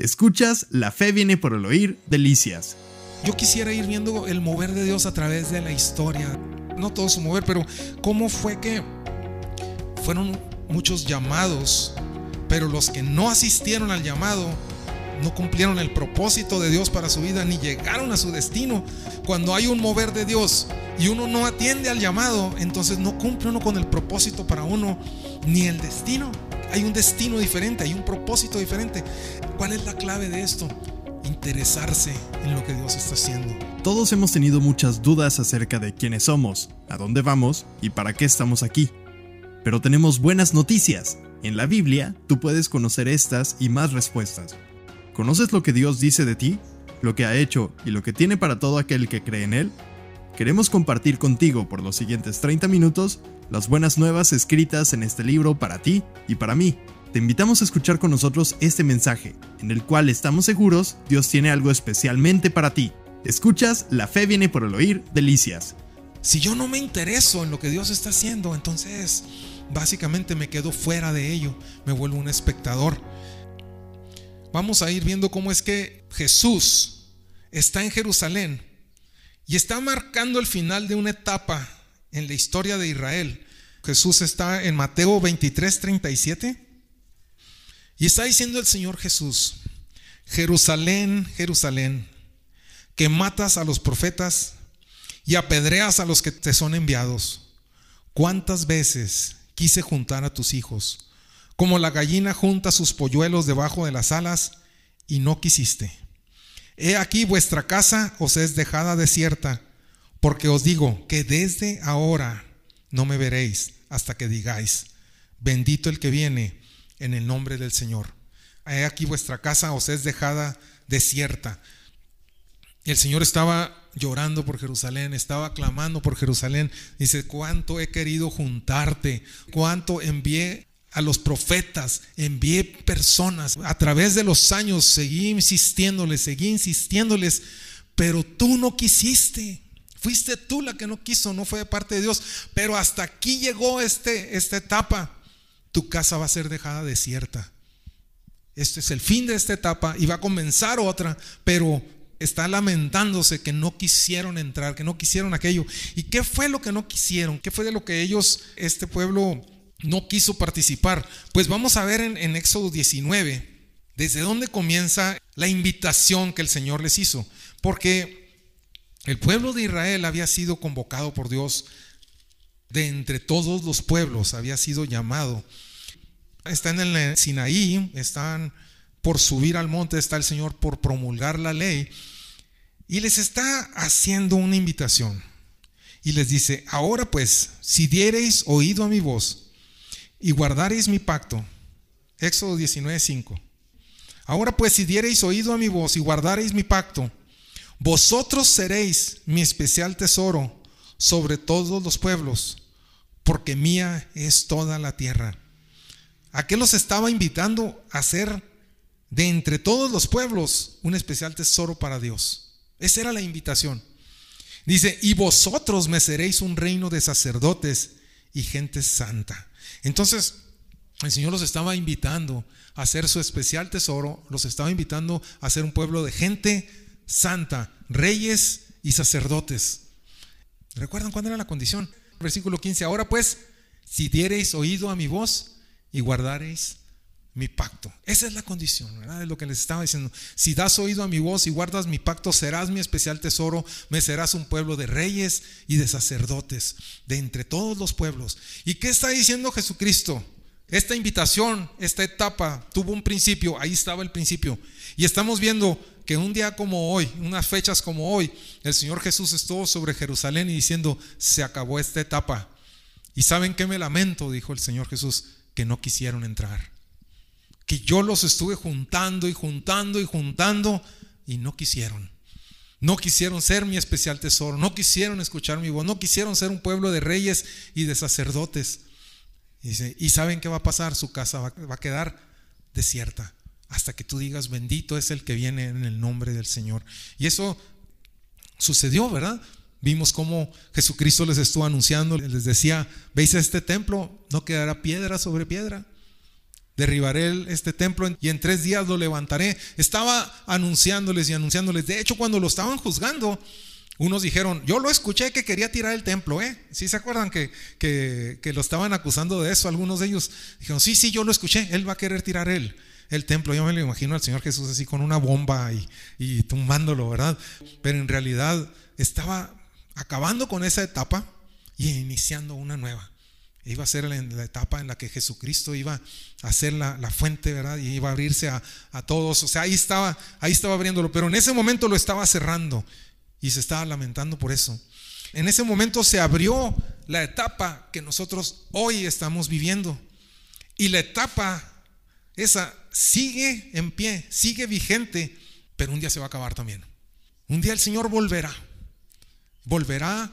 Escuchas La fe viene por el oír, delicias. Yo quisiera ir viendo el mover de Dios a través de la historia. No todo su mover, pero cómo fue que fueron muchos llamados, pero los que no asistieron al llamado no cumplieron el propósito de Dios para su vida ni llegaron a su destino. Cuando hay un mover de Dios y uno no atiende al llamado, entonces no cumple uno con el propósito para uno ni el destino. Hay un destino diferente, hay un propósito diferente. ¿Cuál es la clave de esto? Interesarse en lo que Dios está haciendo. Todos hemos tenido muchas dudas acerca de quiénes somos, a dónde vamos y para qué estamos aquí. Pero tenemos buenas noticias. En la Biblia tú puedes conocer estas y más respuestas. ¿Conoces lo que Dios dice de ti? ¿Lo que ha hecho y lo que tiene para todo aquel que cree en Él? Queremos compartir contigo por los siguientes 30 minutos las buenas nuevas escritas en este libro para ti y para mí. Te invitamos a escuchar con nosotros este mensaje, en el cual estamos seguros Dios tiene algo especialmente para ti. Escuchas, la fe viene por el oír, delicias. Si yo no me intereso en lo que Dios está haciendo, entonces básicamente me quedo fuera de ello, me vuelvo un espectador vamos a ir viendo cómo es que Jesús está en Jerusalén y está marcando el final de una etapa en la historia de Israel. Jesús está en Mateo 23, 37 y está diciendo el Señor Jesús, Jerusalén, Jerusalén, que matas a los profetas y apedreas a los que te son enviados. ¿Cuántas veces quise juntar a tus hijos? como la gallina junta sus polluelos debajo de las alas, y no quisiste. He aquí vuestra casa os es dejada desierta, porque os digo que desde ahora no me veréis hasta que digáis, bendito el que viene en el nombre del Señor. He aquí vuestra casa os es dejada desierta. Y el Señor estaba llorando por Jerusalén, estaba clamando por Jerusalén. Dice, cuánto he querido juntarte, cuánto envié a los profetas, envié personas. A través de los años seguí insistiéndoles, seguí insistiéndoles, pero tú no quisiste. Fuiste tú la que no quiso, no fue de parte de Dios. Pero hasta aquí llegó este, esta etapa. Tu casa va a ser dejada desierta. Este es el fin de esta etapa y va a comenzar otra, pero está lamentándose que no quisieron entrar, que no quisieron aquello. ¿Y qué fue lo que no quisieron? ¿Qué fue de lo que ellos, este pueblo, no quiso participar. Pues vamos a ver en, Éxodo 19, desde dónde comienza la invitación que el Señor les hizo. Porque el pueblo de Israel había sido convocado por Dios de entre todos los pueblos, había sido llamado. Están en el Sinaí, están por subir al monte, está el Señor por promulgar la ley. Y les está haciendo una invitación. Y les dice, ahora pues, si diereis oído a mi voz, y guardaréis mi pacto. Éxodo 19:5. Ahora pues si diereis oído a mi voz y guardaréis mi pacto, vosotros seréis mi especial tesoro sobre todos los pueblos, porque mía es toda la tierra. ¿A qué los estaba invitando a ser de entre todos los pueblos un especial tesoro para Dios? Esa era la invitación. Dice, y vosotros me seréis un reino de sacerdotes y gente santa. Entonces, el Señor los estaba invitando a ser su especial tesoro, los estaba invitando a ser un pueblo de gente santa, reyes y sacerdotes. ¿Recuerdan cuándo era la condición? Versículo 15, ahora pues, si diereis oído a mi voz y guardareis mi pacto. Esa es la condición, ¿verdad? Es lo que les estaba diciendo. Si das oído a mi voz y guardas mi pacto, serás mi especial tesoro, me serás un pueblo de reyes y de sacerdotes, de entre todos los pueblos. ¿Y qué está diciendo Jesucristo? Esta invitación, esta etapa tuvo un principio, ahí estaba el principio. Y estamos viendo que un día como hoy, unas fechas como hoy, el Señor Jesús estuvo sobre Jerusalén y diciendo, se acabó esta etapa. ¿Y saben qué me lamento? Dijo el Señor Jesús, que no quisieron entrar que yo los estuve juntando y juntando y juntando y no quisieron. No quisieron ser mi especial tesoro, no quisieron escuchar mi voz, no quisieron ser un pueblo de reyes y de sacerdotes. Y, saben qué va a pasar, su casa va, va a quedar desierta hasta que tú digas, bendito es el que viene en el nombre del Señor. Y eso sucedió, ¿verdad? Vimos cómo Jesucristo les estuvo anunciando, les decía, veis este templo, no quedará piedra sobre piedra derribaré este templo y en tres días lo levantaré. Estaba anunciándoles y anunciándoles. De hecho, cuando lo estaban juzgando, unos dijeron, yo lo escuché que quería tirar el templo, ¿eh? ¿Sí se acuerdan que, que, lo estaban acusando de eso? Algunos de ellos dijeron, sí, sí, yo lo escuché, él va a querer tirar él el templo. Yo me lo imagino al Señor Jesús así con una bomba y, y tumbándolo, ¿verdad? Pero en realidad estaba acabando con esa etapa y iniciando una nueva. Iba a ser la, etapa en la que Jesucristo iba a ser la, fuente, ¿verdad? Y iba a abrirse a, a, todos. O sea, ahí estaba, ahí estaba abriéndolo, pero en ese momento lo estaba cerrando y se estaba lamentando por eso. En ese momento se abrió la etapa que nosotros hoy estamos viviendo. Y la etapa esa sigue en pie, sigue vigente, pero un día se va a acabar también. Un día el Señor volverá. Volverá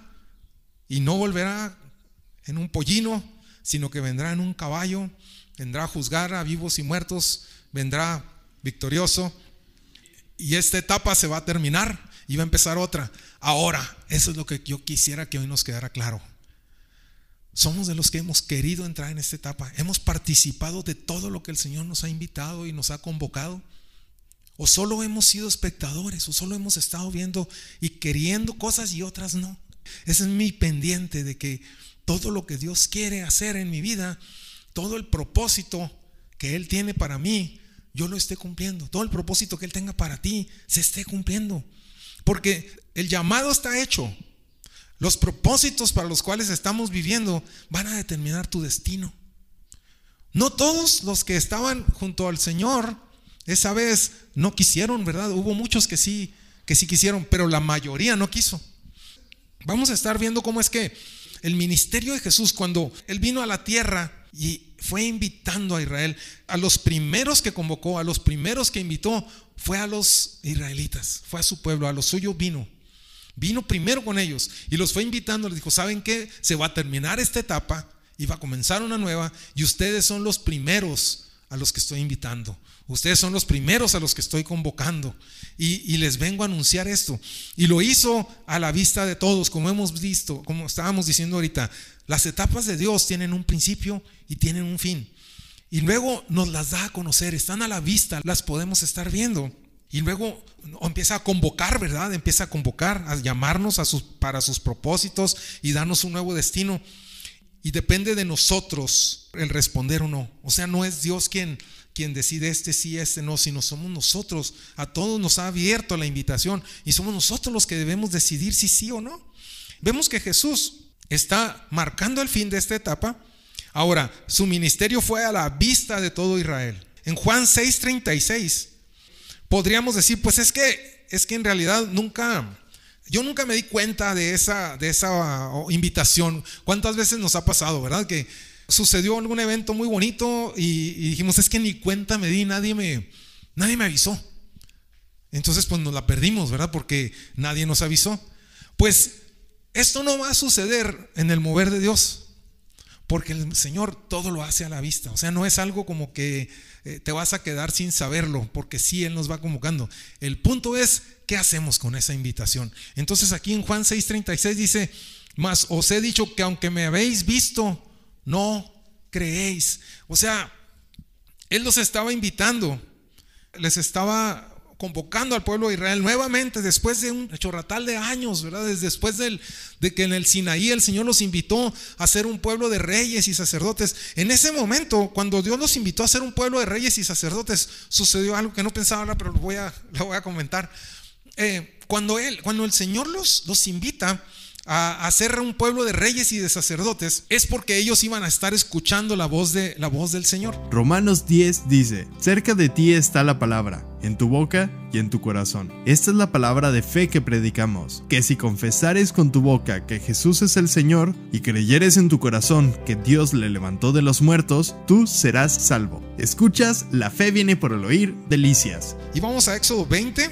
y no volverá en un pollino, sino que vendrá en un caballo, vendrá a juzgar a vivos y muertos, vendrá victorioso. Y esta etapa se va a terminar y va a empezar otra. Ahora, eso es lo que yo quisiera que hoy nos quedara claro. Somos de los que hemos querido entrar en esta etapa. Hemos participado de todo lo que el Señor nos ha invitado y nos ha convocado. O solo hemos sido espectadores, o solo hemos estado viendo y queriendo cosas y otras no. Ese es mi pendiente de que todo lo que Dios quiere hacer en mi vida, todo el propósito que Él tiene para mí, yo lo esté cumpliendo. Todo el propósito que Él tenga para ti, se esté cumpliendo. Porque el llamado está hecho. Los propósitos para los cuales estamos viviendo van a determinar tu destino. No todos los que estaban junto al Señor esa vez no quisieron, ¿verdad? Hubo muchos que sí, que sí quisieron, pero la mayoría no quiso. Vamos a estar viendo cómo es que el ministerio de Jesús, cuando Él vino a la tierra y fue invitando a Israel, a los primeros que convocó, a los primeros que invitó, fue a los israelitas, fue a su pueblo, a los suyos vino. Vino primero con ellos y los fue invitando, les dijo, ¿saben qué? Se va a terminar esta etapa y va a comenzar una nueva y ustedes son los primeros a los que estoy invitando. Ustedes son los primeros a los que estoy convocando. Y, les vengo a anunciar esto. Y lo hizo a la vista de todos, como hemos visto, como estábamos diciendo ahorita. Las etapas de Dios tienen un principio y tienen un fin. Y luego nos las da a conocer, están a la vista, las podemos estar viendo. Y luego empieza a convocar, ¿verdad? Empieza a convocar, a llamarnos a sus, para sus propósitos y darnos un nuevo destino. Y depende de nosotros el responder o no. O sea, no es Dios quien, quien decide este sí, este no, sino somos nosotros. A todos nos ha abierto la invitación y somos nosotros los que debemos decidir si sí o no. Vemos que Jesús está marcando el fin de esta etapa Ahora, su ministerio fue a la vista de todo Israel. En Juan 6:36 podríamos decir, pues es que es que en realidad nunca yo nunca me di cuenta de esa de esa invitación. ¿Cuántas veces nos ha pasado, verdad? Que sucedió algún evento muy bonito y, dijimos, es que ni cuenta me di, nadie me nadie me avisó. Entonces pues nos la perdimos, ¿verdad? Porque nadie nos avisó. Pues esto no va a suceder en el mover de Dios. Porque el Señor todo lo hace a la vista. O sea, no es algo como que eh, te vas a quedar sin saberlo, porque sí, Él nos va convocando. El punto es, ¿qué hacemos con esa invitación? Entonces aquí en Juan 6:36 dice, mas os he dicho que aunque me habéis visto, no creéis. O sea, Él los estaba invitando, les estaba convocando al pueblo de Israel nuevamente después de un chorratal de años, ¿verdad? Después del, de que en el Sinaí el Señor los invitó a ser un pueblo de reyes y sacerdotes. En ese momento, cuando Dios los invitó a ser un pueblo de reyes y sacerdotes, sucedió algo que no pensaba pero lo voy a, comentar. Eh, cuando, cuando el Señor los, los invita, a, ser un pueblo de reyes y de sacerdotes es porque ellos iban a estar escuchando la voz de la voz del Señor. Romanos 10 dice, "Cerca de ti está la palabra, en tu boca y en tu corazón." Esta es la palabra de fe que predicamos, que si confesares con tu boca que Jesús es el Señor y creyeres en tu corazón que Dios le levantó de los muertos, tú serás salvo. Escuchas, la fe viene por el oír, delicias. Y vamos a Éxodo 20.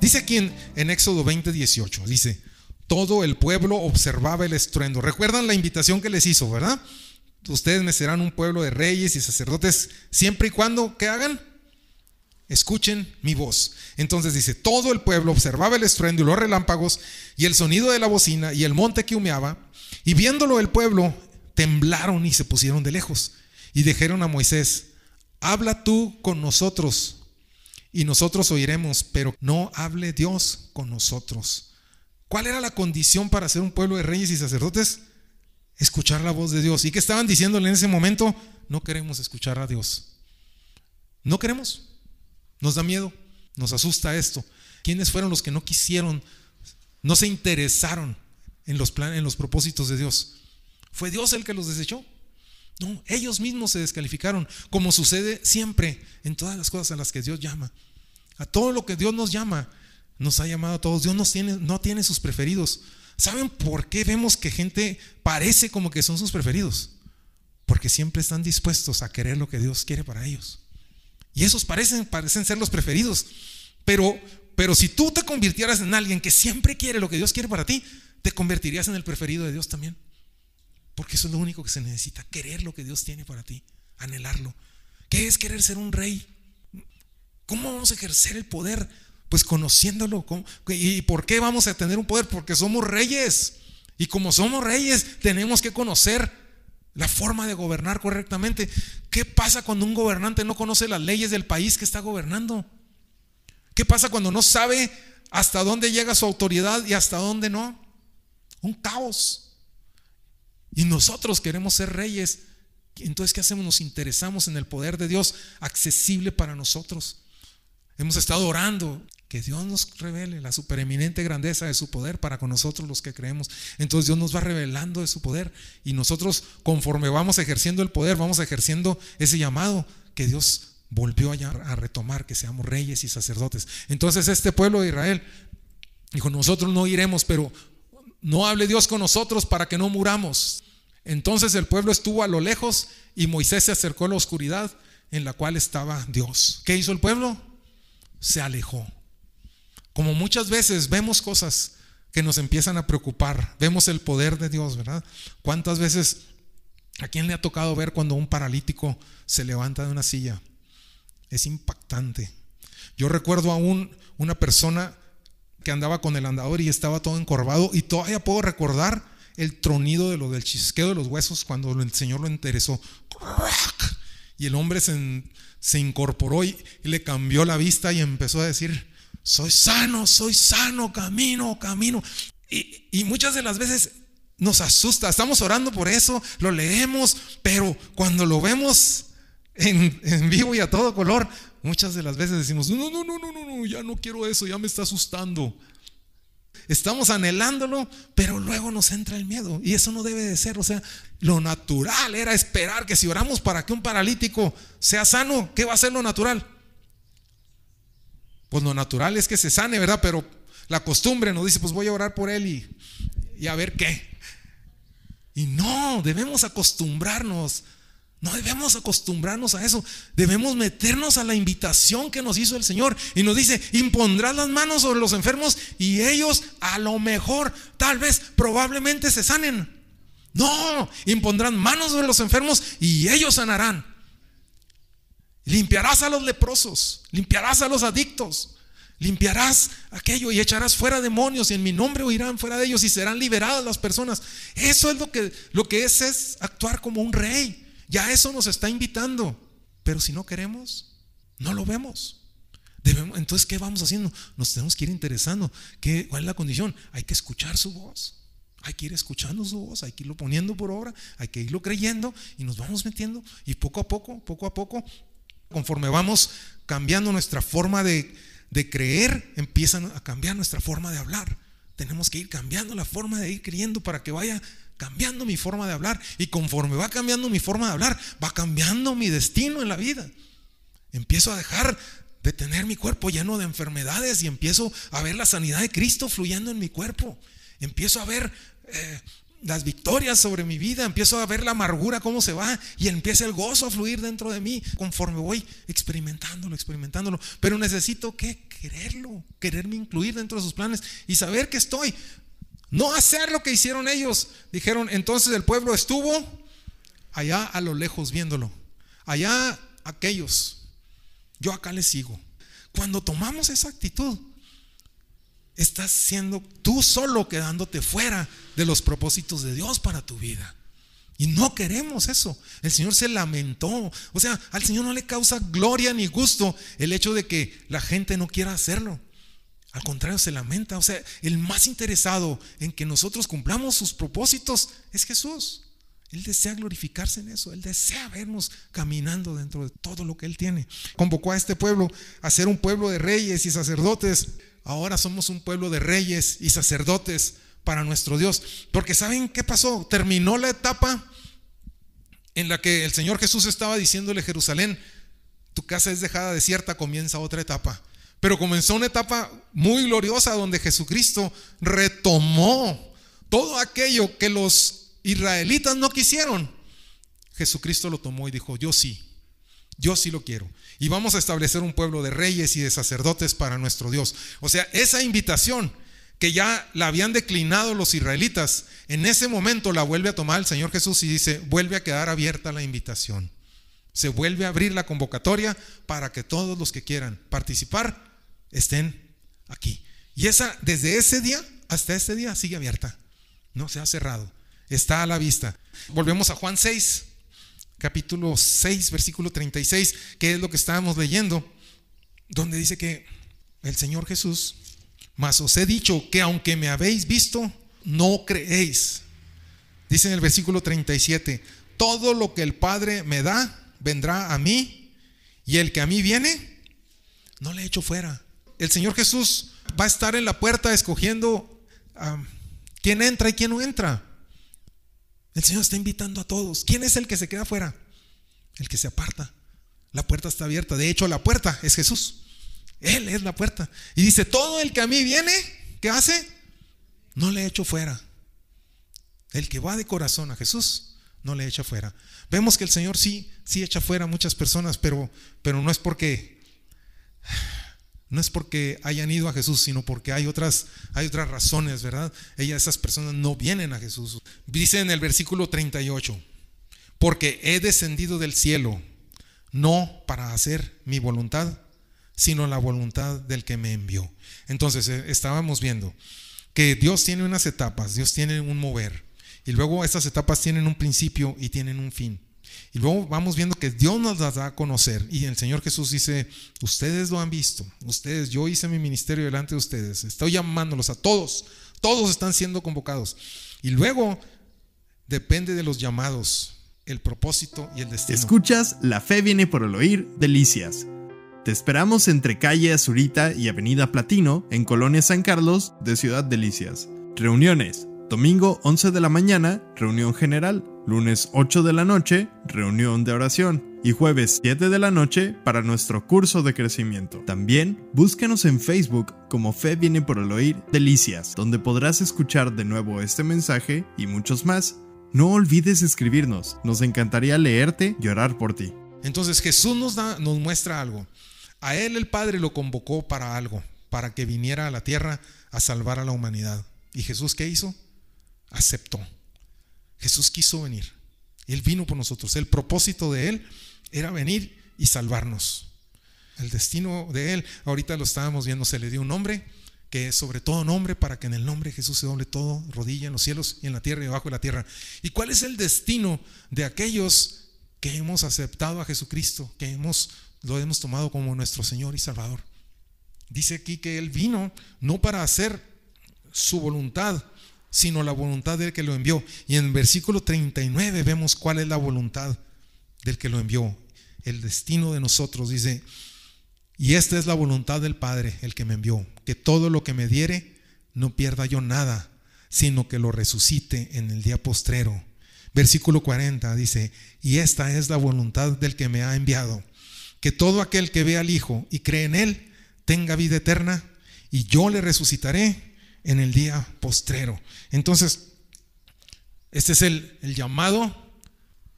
Dice aquí en, en Éxodo 20, 18, dice, todo el pueblo observaba el estruendo. ¿Recuerdan la invitación que les hizo, verdad? Ustedes me serán un pueblo de reyes y sacerdotes siempre y cuando, ¿qué hagan? Escuchen mi voz. Entonces dice, todo el pueblo observaba el estruendo y los relámpagos y el sonido de la bocina y el monte que humeaba. Y viéndolo el pueblo, temblaron y se pusieron de lejos. Y dijeron a Moisés, habla tú con nosotros y nosotros oiremos, pero no hable Dios con nosotros. ¿Cuál era la condición para ser un pueblo de reyes y sacerdotes? Escuchar la voz de Dios. ¿Y qué estaban diciéndole en ese momento? No queremos escuchar a Dios. No queremos. Nos da miedo. Nos asusta esto. ¿Quiénes fueron los que no quisieron, no se interesaron en los, planes, en los propósitos de Dios? ¿Fue Dios el que los desechó? No, ellos mismos se descalificaron, como sucede siempre en todas las cosas a las que Dios llama. A todo lo que Dios nos llama, nos ha llamado a todos. Dios no tiene, sus preferidos. ¿Saben por qué vemos que gente parece como que son sus preferidos? Porque siempre están dispuestos a querer lo que Dios quiere para ellos. Y esos parecen, parecen ser los preferidos. Pero, pero si tú te convirtieras en alguien que siempre quiere lo que Dios quiere para ti, te convertirías en el preferido de Dios también. Porque eso es lo único que se necesita, querer lo que Dios tiene para ti, anhelarlo. ¿Qué es querer ser un rey? ¿Cómo vamos a ejercer el poder? Pues conociéndolo. ¿Y por qué vamos a tener un poder? Porque somos reyes. Y como somos reyes, tenemos que conocer la forma de gobernar correctamente. ¿Qué pasa cuando un gobernante no conoce las leyes del país que está gobernando? ¿Qué pasa cuando no sabe hasta dónde llega su autoridad y hasta dónde no? Un caos. Y nosotros queremos ser reyes. Entonces, ¿qué hacemos? Nos interesamos en el poder de Dios accesible para nosotros. Hemos estado orando que Dios nos revele la supereminente grandeza de su poder para con nosotros los que creemos. Entonces Dios nos va revelando de su poder y nosotros conforme vamos ejerciendo el poder, vamos ejerciendo ese llamado que Dios volvió a, a retomar, que seamos reyes y sacerdotes. Entonces este pueblo de Israel dijo, nosotros no iremos, pero no hable Dios con nosotros para que no muramos. Entonces el pueblo estuvo a lo lejos y Moisés se acercó a la oscuridad en la cual estaba Dios. ¿Qué hizo el pueblo? Se alejó. Como muchas veces vemos cosas que nos empiezan a preocupar, vemos el poder de Dios, ¿verdad? ¿Cuántas veces a quién le ha tocado ver cuando un paralítico se levanta de una silla? Es impactante. Yo recuerdo a una persona que andaba con el andador y estaba todo encorvado y todavía puedo recordar el tronido de lo del chisqueo de los huesos cuando el Señor lo interesó. Y el hombre se, incorporó y, le cambió la vista y empezó a decir, soy sano, soy sano, camino, camino. Y, muchas de las veces nos asusta, estamos orando por eso, lo leemos, pero cuando lo vemos en, en, vivo y a todo color, muchas de las veces decimos, no, no, no, no, no, no, ya no quiero eso, ya me está asustando estamos anhelándolo, pero luego nos entra el miedo. Y eso no debe de ser. O sea, lo natural era esperar que si oramos para que un paralítico sea sano, ¿qué va a ser lo natural? Pues lo natural es que se sane, ¿verdad? Pero la costumbre nos dice, pues voy a orar por él y, y a ver qué. Y no, debemos acostumbrarnos no debemos acostumbrarnos a eso. Debemos meternos a la invitación que nos hizo el Señor. Y nos dice, impondrás las manos sobre los enfermos y ellos a lo mejor, tal vez, probablemente se sanen. No, impondrán manos sobre los enfermos y ellos sanarán. Limpiarás a los leprosos, limpiarás a los adictos, limpiarás aquello y echarás fuera demonios y en mi nombre oirán fuera de ellos y serán liberadas las personas. Eso es lo que, lo que es, es actuar como un rey. Ya eso nos está invitando. Pero si no queremos, no lo vemos. Entonces, ¿qué vamos haciendo? Nos tenemos que ir interesando. ¿Qué, ¿Cuál es la condición? Hay que escuchar su voz. Hay que ir escuchando su voz, hay que irlo poniendo por obra, hay que irlo creyendo y nos vamos metiendo. Y poco a poco, poco a poco, conforme vamos cambiando nuestra forma de, de creer, empiezan a cambiar nuestra forma de hablar. Tenemos que ir cambiando la forma de ir creyendo para que vaya cambiando mi forma de hablar. Y conforme va cambiando mi forma de hablar, va cambiando mi destino en la vida. Empiezo a dejar de tener mi cuerpo lleno de enfermedades y empiezo a ver la sanidad de Cristo fluyendo en mi cuerpo. Empiezo a ver eh, las victorias sobre mi vida, empiezo a ver la amargura cómo se va y empieza el gozo a fluir dentro de mí conforme voy experimentándolo, experimentándolo. Pero necesito que quererlo, quererme incluir dentro de sus planes y saber que estoy no hacer lo que hicieron ellos. Dijeron, entonces el pueblo estuvo allá a lo lejos viéndolo. Allá aquellos. Yo acá les sigo. Cuando tomamos esa actitud, estás siendo tú solo quedándote fuera de los propósitos de Dios para tu vida. Y no queremos eso. El Señor se lamentó. O sea, al Señor no le causa gloria ni gusto el hecho de que la gente no quiera hacerlo. Al contrario, se lamenta. O sea, el más interesado en que nosotros cumplamos sus propósitos es Jesús. Él desea glorificarse en eso. Él desea vernos caminando dentro de todo lo que Él tiene. Convocó a este pueblo a ser un pueblo de reyes y sacerdotes. Ahora somos un pueblo de reyes y sacerdotes para nuestro Dios. Porque ¿saben qué pasó? Terminó la etapa en la que el Señor Jesús estaba diciéndole a Jerusalén, tu casa es dejada desierta, comienza otra etapa. Pero comenzó una etapa muy gloriosa donde Jesucristo retomó todo aquello que los israelitas no quisieron. Jesucristo lo tomó y dijo, yo sí, yo sí lo quiero. Y vamos a establecer un pueblo de reyes y de sacerdotes para nuestro Dios. O sea, esa invitación que ya la habían declinado los israelitas, en ese momento la vuelve a tomar el Señor Jesús y dice, vuelve a quedar abierta la invitación. Se vuelve a abrir la convocatoria para que todos los que quieran participar estén aquí. Y esa, desde ese día hasta este día sigue abierta. No se ha cerrado. Está a la vista. Volvemos a Juan 6, capítulo 6, versículo 36, que es lo que estábamos leyendo, donde dice que el Señor Jesús mas os he dicho que aunque me habéis visto, no creéis. Dice en el versículo 37, todo lo que el Padre me da, vendrá a mí, y el que a mí viene, no le echo fuera. El Señor Jesús va a estar en la puerta escogiendo quién entra y quién no entra. El Señor está invitando a todos. ¿Quién es el que se queda fuera? El que se aparta. La puerta está abierta. De hecho, la puerta es Jesús. Él es la puerta. Y dice, todo el que a mí viene, ¿qué hace? No le echo fuera. El que va de corazón a Jesús, no le echa fuera. Vemos que el Señor sí, sí echa fuera a muchas personas, pero, pero no es porque no es porque hayan ido a Jesús, sino porque hay otras, hay otras razones, ¿verdad? Ellas, esas personas no vienen a Jesús. Dice en el versículo 38, porque he descendido del cielo, no para hacer mi voluntad, sino la voluntad del que me envió. Entonces eh, estábamos viendo que Dios tiene unas etapas, Dios tiene un mover, y luego estas etapas tienen un principio y tienen un fin. Y luego vamos viendo que Dios nos las da a conocer. Y el Señor Jesús dice, ustedes lo han visto, ustedes, yo hice mi ministerio delante de ustedes, estoy llamándolos a todos, todos están siendo convocados. Y luego depende de los llamados, el propósito y el destino. Escuchas, la fe viene por el oír, delicias. Te esperamos entre calle Azurita y Avenida Platino, en Colonia San Carlos, de Ciudad Delicias. Reuniones. Domingo 11 de la mañana, reunión general. Lunes 8 de la noche, reunión de oración. Y jueves 7 de la noche para nuestro curso de crecimiento. También búscanos en Facebook como Fe viene por el oír Delicias, donde podrás escuchar de nuevo este mensaje y muchos más. No olvides escribirnos, nos encantaría leerte y orar por ti. Entonces Jesús nos, da, nos muestra algo. A él el Padre lo convocó para algo, para que viniera a la tierra a salvar a la humanidad. ¿Y Jesús qué hizo? Aceptó. Jesús quiso venir. Él vino por nosotros. El propósito de Él era venir y salvarnos. El destino de Él, ahorita lo estábamos viendo, se le dio un nombre que es sobre todo nombre para que en el nombre de Jesús se doble todo, rodilla en los cielos y en la tierra y debajo de la tierra. ¿Y cuál es el destino de aquellos que hemos aceptado a Jesucristo, que hemos lo hemos tomado como nuestro Señor y Salvador. Dice aquí que Él vino no para hacer su voluntad, sino la voluntad del que lo envió. Y en el versículo 39 vemos cuál es la voluntad del que lo envió. El destino de nosotros dice, y esta es la voluntad del Padre, el que me envió, que todo lo que me diere, no pierda yo nada, sino que lo resucite en el día postrero. Versículo 40 dice, y esta es la voluntad del que me ha enviado que todo aquel que ve al Hijo y cree en Él tenga vida eterna y yo le resucitaré en el día postrero. Entonces, este es el, el llamado,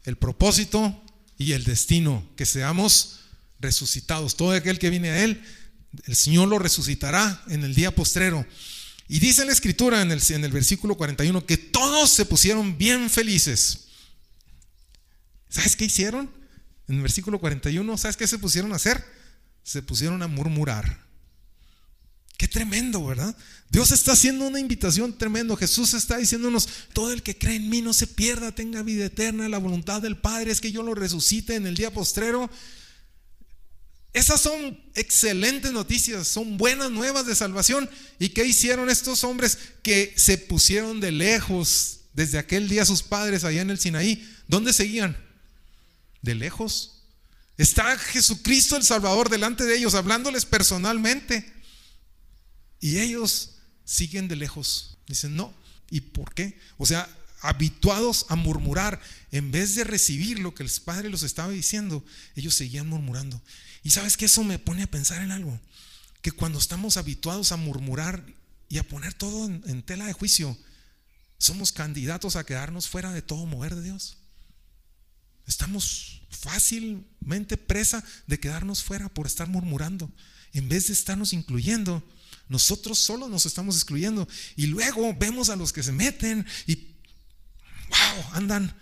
el propósito y el destino, que seamos resucitados. Todo aquel que viene a Él, el Señor lo resucitará en el día postrero. Y dice la escritura en el, en el versículo 41 que todos se pusieron bien felices. ¿Sabes qué hicieron? En el versículo 41, ¿sabes qué se pusieron a hacer? Se pusieron a murmurar. Qué tremendo, ¿verdad? Dios está haciendo una invitación tremendo. Jesús está diciéndonos, todo el que cree en mí no se pierda, tenga vida eterna. La voluntad del Padre es que yo lo resucite en el día postrero. Esas son excelentes noticias, son buenas nuevas de salvación. ¿Y qué hicieron estos hombres que se pusieron de lejos desde aquel día sus padres allá en el Sinaí? ¿Dónde seguían? De lejos. Está Jesucristo el Salvador delante de ellos, hablándoles personalmente. Y ellos siguen de lejos. Dicen, no. ¿Y por qué? O sea, habituados a murmurar, en vez de recibir lo que el Padre los estaba diciendo, ellos seguían murmurando. Y sabes que eso me pone a pensar en algo, que cuando estamos habituados a murmurar y a poner todo en, en tela de juicio, somos candidatos a quedarnos fuera de todo mover de Dios. Estamos fácilmente presa de quedarnos fuera por estar murmurando, en vez de estarnos incluyendo nosotros solo nos estamos excluyendo. Y luego vemos a los que se meten y, wow, andan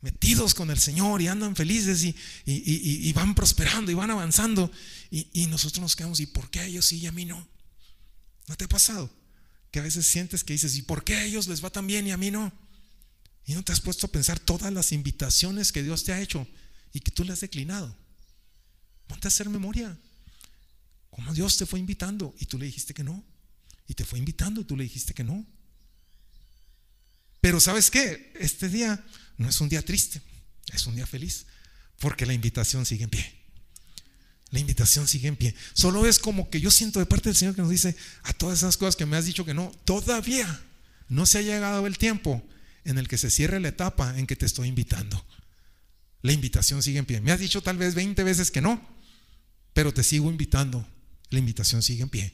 metidos con el Señor y andan felices y, van prosperando y van avanzando. Y, nosotros nos quedamos, ¿y por qué ellos sí y a mí no? ¿No te ha pasado? Que a veces sientes que dices, ¿y por qué a ellos les va tan bien y a mí no? Y no te has puesto a pensar todas las invitaciones que Dios te ha hecho y que tú le has declinado. Ponte a hacer memoria. Como Dios te fue invitando y tú le dijiste que no. Y te fue invitando y tú le dijiste que no. Pero sabes qué? Este día no es un día triste, es un día feliz. Porque la invitación sigue en pie. La invitación sigue en pie. Solo es como que yo siento de parte del Señor que nos dice a todas esas cosas que me has dicho que no, todavía no se ha llegado el tiempo en el que se cierre la etapa en que te estoy invitando. La invitación sigue en pie. Me has dicho tal vez 20 veces que no, pero te sigo invitando la invitación sigue en pie.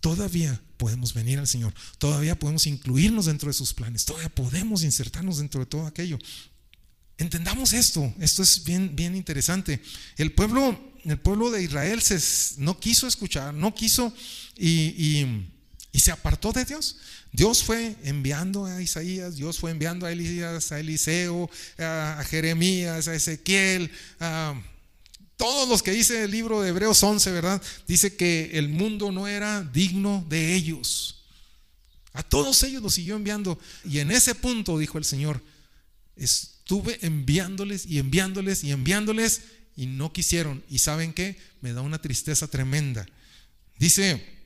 Todavía podemos venir al Señor, todavía podemos incluirnos dentro de sus planes, todavía podemos insertarnos dentro de todo aquello. Entendamos esto, esto es bien, bien interesante. El pueblo, el pueblo de Israel se, no quiso escuchar, no quiso y, y, se apartó de Dios. Dios fue enviando a Isaías, Dios fue enviando a Elías, a Eliseo, a, a Jeremías, a Ezequiel, a todos los que dice el libro de Hebreos 11, ¿verdad? Dice que el mundo no era digno de ellos. A todos ellos los siguió enviando. Y en ese punto, dijo el Señor, estuve enviándoles y enviándoles y enviándoles y no quisieron. ¿Y saben qué? Me da una tristeza tremenda. Dice,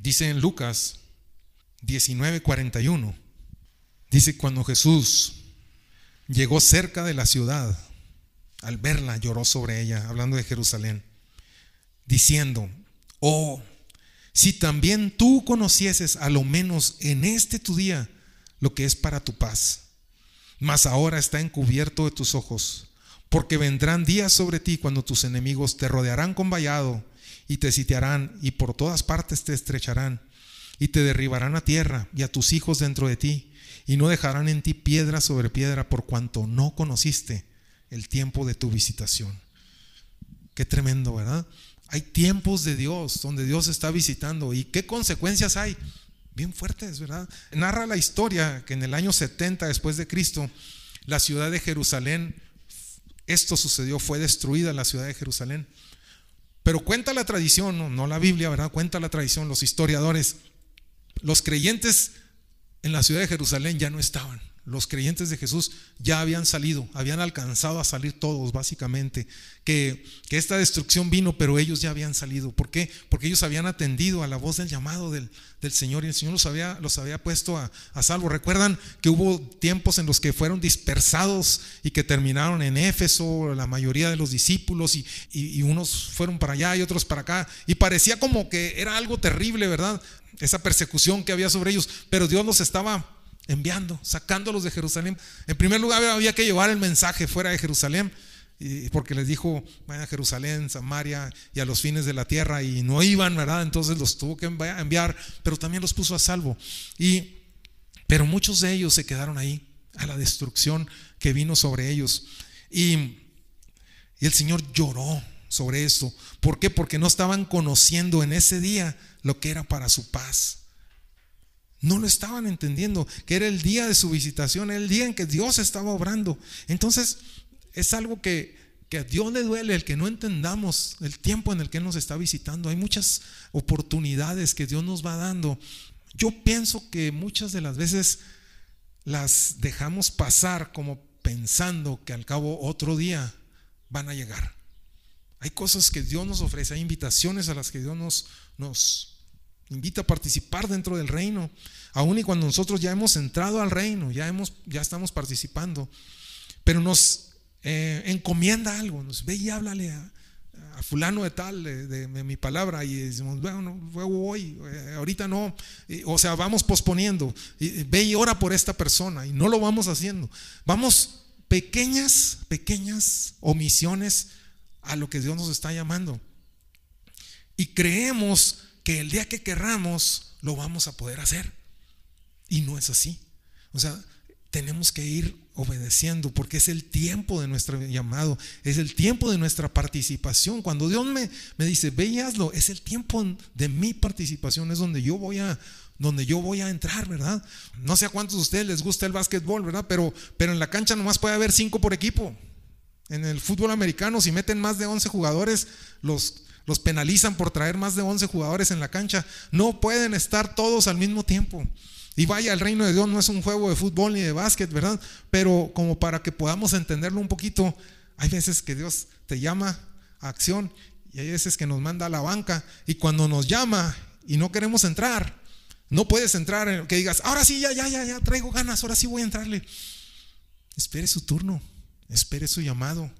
dice en Lucas 19:41, dice cuando Jesús llegó cerca de la ciudad, al verla lloró sobre ella, hablando de Jerusalén, diciendo, oh, si también tú conocieses a lo menos en este tu día lo que es para tu paz, mas ahora está encubierto de tus ojos, porque vendrán días sobre ti cuando tus enemigos te rodearán con vallado y te sitiarán y por todas partes te estrecharán y te derribarán a tierra y a tus hijos dentro de ti y no dejarán en ti piedra sobre piedra por cuanto no conociste el tiempo de tu visitación. Qué tremendo, ¿verdad? Hay tiempos de Dios donde Dios está visitando y qué consecuencias hay. Bien fuertes, ¿verdad? Narra la historia que en el año 70 después de Cristo, la ciudad de Jerusalén, esto sucedió, fue destruida la ciudad de Jerusalén. Pero cuenta la tradición, no, la Biblia, ¿verdad? Cuenta la tradición, los historiadores, los creyentes en la ciudad de Jerusalén ya no estaban los creyentes de Jesús ya habían salido, habían alcanzado a salir todos básicamente, que, esta destrucción vino, pero ellos ya habían salido. ¿Por qué? Porque ellos habían atendido a la voz del llamado del, Señor y el Señor los había, los había puesto a, salvo. Recuerdan que hubo tiempos en los que fueron dispersados y que terminaron en Éfeso, la mayoría de los discípulos, y, y unos fueron para allá y otros para acá, y parecía como que era algo terrible, ¿verdad? Esa persecución que había sobre ellos, pero Dios los estaba enviando, sacándolos de Jerusalén. En primer lugar había que llevar el mensaje fuera de Jerusalén, porque les dijo, vayan a Jerusalén, Samaria y a los fines de la tierra, y no iban, ¿verdad? Entonces los tuvo que enviar, pero también los puso a salvo. Y, pero muchos de ellos se quedaron ahí, a la destrucción que vino sobre ellos. Y, y el Señor lloró sobre esto. ¿Por qué? Porque no estaban conociendo en ese día lo que era para su paz. No lo estaban entendiendo, que era el día de su visitación, el día en que Dios estaba obrando. Entonces, es algo que, que a Dios le duele el que no entendamos el tiempo en el que nos está visitando. Hay muchas oportunidades que Dios nos va dando. Yo pienso que muchas de las veces las dejamos pasar como pensando que al cabo otro día van a llegar. Hay cosas que Dios nos ofrece, hay invitaciones a las que Dios nos, nos invita a participar dentro del reino. Aun y cuando nosotros ya hemos entrado al reino, ya, hemos, ya estamos participando, pero nos eh, encomienda algo, ve y háblale a, fulano de tal, de, mi palabra, y decimos, bueno, luego hoy, eh, ahorita no, o sea, vamos posponiendo, ve y ora por esta persona, y no lo vamos haciendo. Vamos pequeñas, pequeñas omisiones a lo que Dios nos está llamando. Y creemos que el día que querramos lo vamos a poder hacer. Y no es así. O sea, tenemos que ir obedeciendo porque es el tiempo de nuestro llamado, es el tiempo de nuestra participación. Cuando Dios me, me dice, ve y hazlo, es el tiempo de mi participación, es donde yo voy a donde yo voy a entrar, ¿verdad? No sé a cuántos de ustedes les gusta el básquetbol, ¿verdad? Pero, pero en la cancha nomás puede haber cinco por equipo. En el fútbol americano, si meten más de 11 jugadores, los, los penalizan por traer más de 11 jugadores en la cancha. No pueden estar todos al mismo tiempo. Y vaya, el reino de Dios no es un juego de fútbol ni de básquet, ¿verdad? Pero como para que podamos entenderlo un poquito, hay veces que Dios te llama a acción y hay veces que nos manda a la banca y cuando nos llama y no queremos entrar, no puedes entrar en que digas, ahora sí, ya, ya, ya, ya, traigo ganas, ahora sí voy a entrarle. Espere su turno, espere su llamado.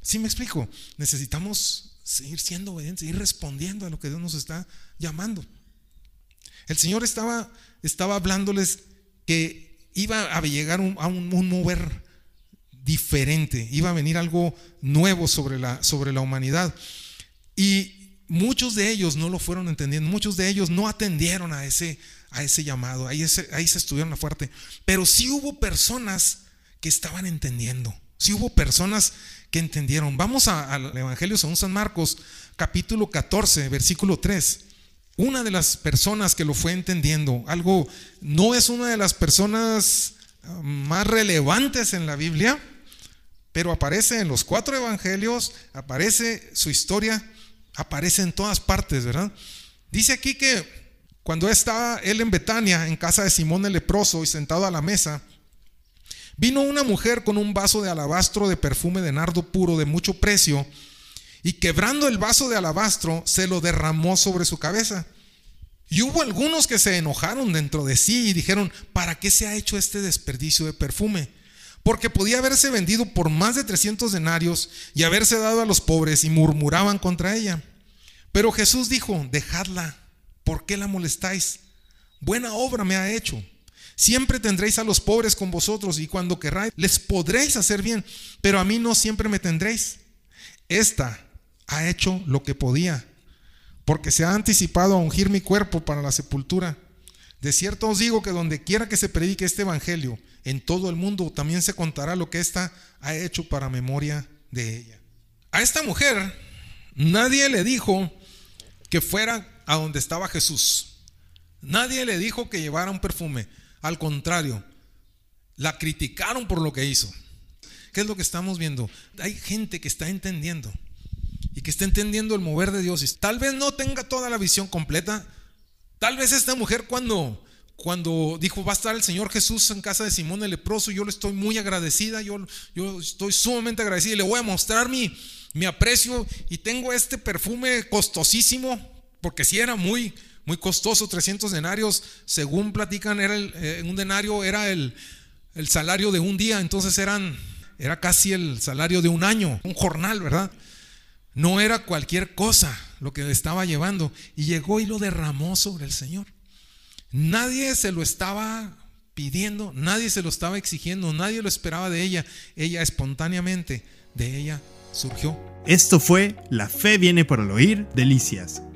¿Sí me explico? Necesitamos seguir siendo obedientes, seguir respondiendo a lo que Dios nos está llamando. El Señor estaba, estaba hablándoles que iba a llegar a un, mover diferente, iba a venir algo nuevo sobre la, sobre la humanidad. Y muchos de ellos no lo fueron entendiendo, muchos de ellos no atendieron a ese, a ese llamado, ahí, ahí se estuvieron fuerte. Pero sí hubo personas que estaban entendiendo, sí hubo personas entendieron. Vamos al Evangelio según San Marcos, capítulo 14, versículo 3 una de las personas que lo fue entendiendo, algo, no es una de las personas ah, más relevantes en la Biblia, pero aparece en los cuatro evangelios, aparece su historia, aparece en todas partes, ¿verdad? Dice aquí que cuando estaba él en Betania, en casa de Simón el leproso y sentado a la mesa, vino una mujer con un vaso de alabastro de perfume de nardo puro de mucho precio, y quebrando el vaso de alabastro, se lo derramó sobre su cabeza. Y hubo algunos que se enojaron dentro de sí y dijeron, ¿para qué se ha hecho este desperdicio de perfume? Porque podía haberse vendido por más de 300 denarios y haberse dado a los pobres y murmuraban contra ella. Pero Jesús dijo, dejadla, ¿por qué la molestáis? Buena obra me ha hecho. Siempre tendréis a los pobres con vosotros y cuando querráis les podréis hacer bien, pero a mí no siempre me tendréis. Esta ha hecho lo que podía, porque se ha anticipado a ungir mi cuerpo para la sepultura. De cierto os digo que donde quiera que se predique este evangelio, en todo el mundo también se contará lo que ésta ha hecho para memoria de ella. A esta mujer nadie le dijo que fuera a donde estaba Jesús. Nadie le dijo que llevara un perfume. Al contrario, la criticaron por lo que hizo. ¿Qué es lo que estamos viendo? Hay gente que está entendiendo y que está entendiendo el mover de Dios. Tal vez no tenga toda la visión completa. Tal vez esta mujer cuando, cuando dijo va a estar el Señor Jesús en casa de Simón el leproso, yo le estoy muy agradecida, yo, yo estoy sumamente agradecida y le voy a mostrar mi, mi aprecio y tengo este perfume costosísimo, porque si era muy, muy costoso, 300 denarios, según platican, era el, eh, un denario era el, el salario de un día, entonces eran, era casi el salario de un año, un jornal, ¿verdad? No era cualquier cosa lo que estaba llevando. Y llegó y lo derramó sobre el Señor. Nadie se lo estaba pidiendo, nadie se lo estaba exigiendo, nadie lo esperaba de ella. Ella espontáneamente de ella surgió. Esto fue La Fe viene por el oír, Delicias.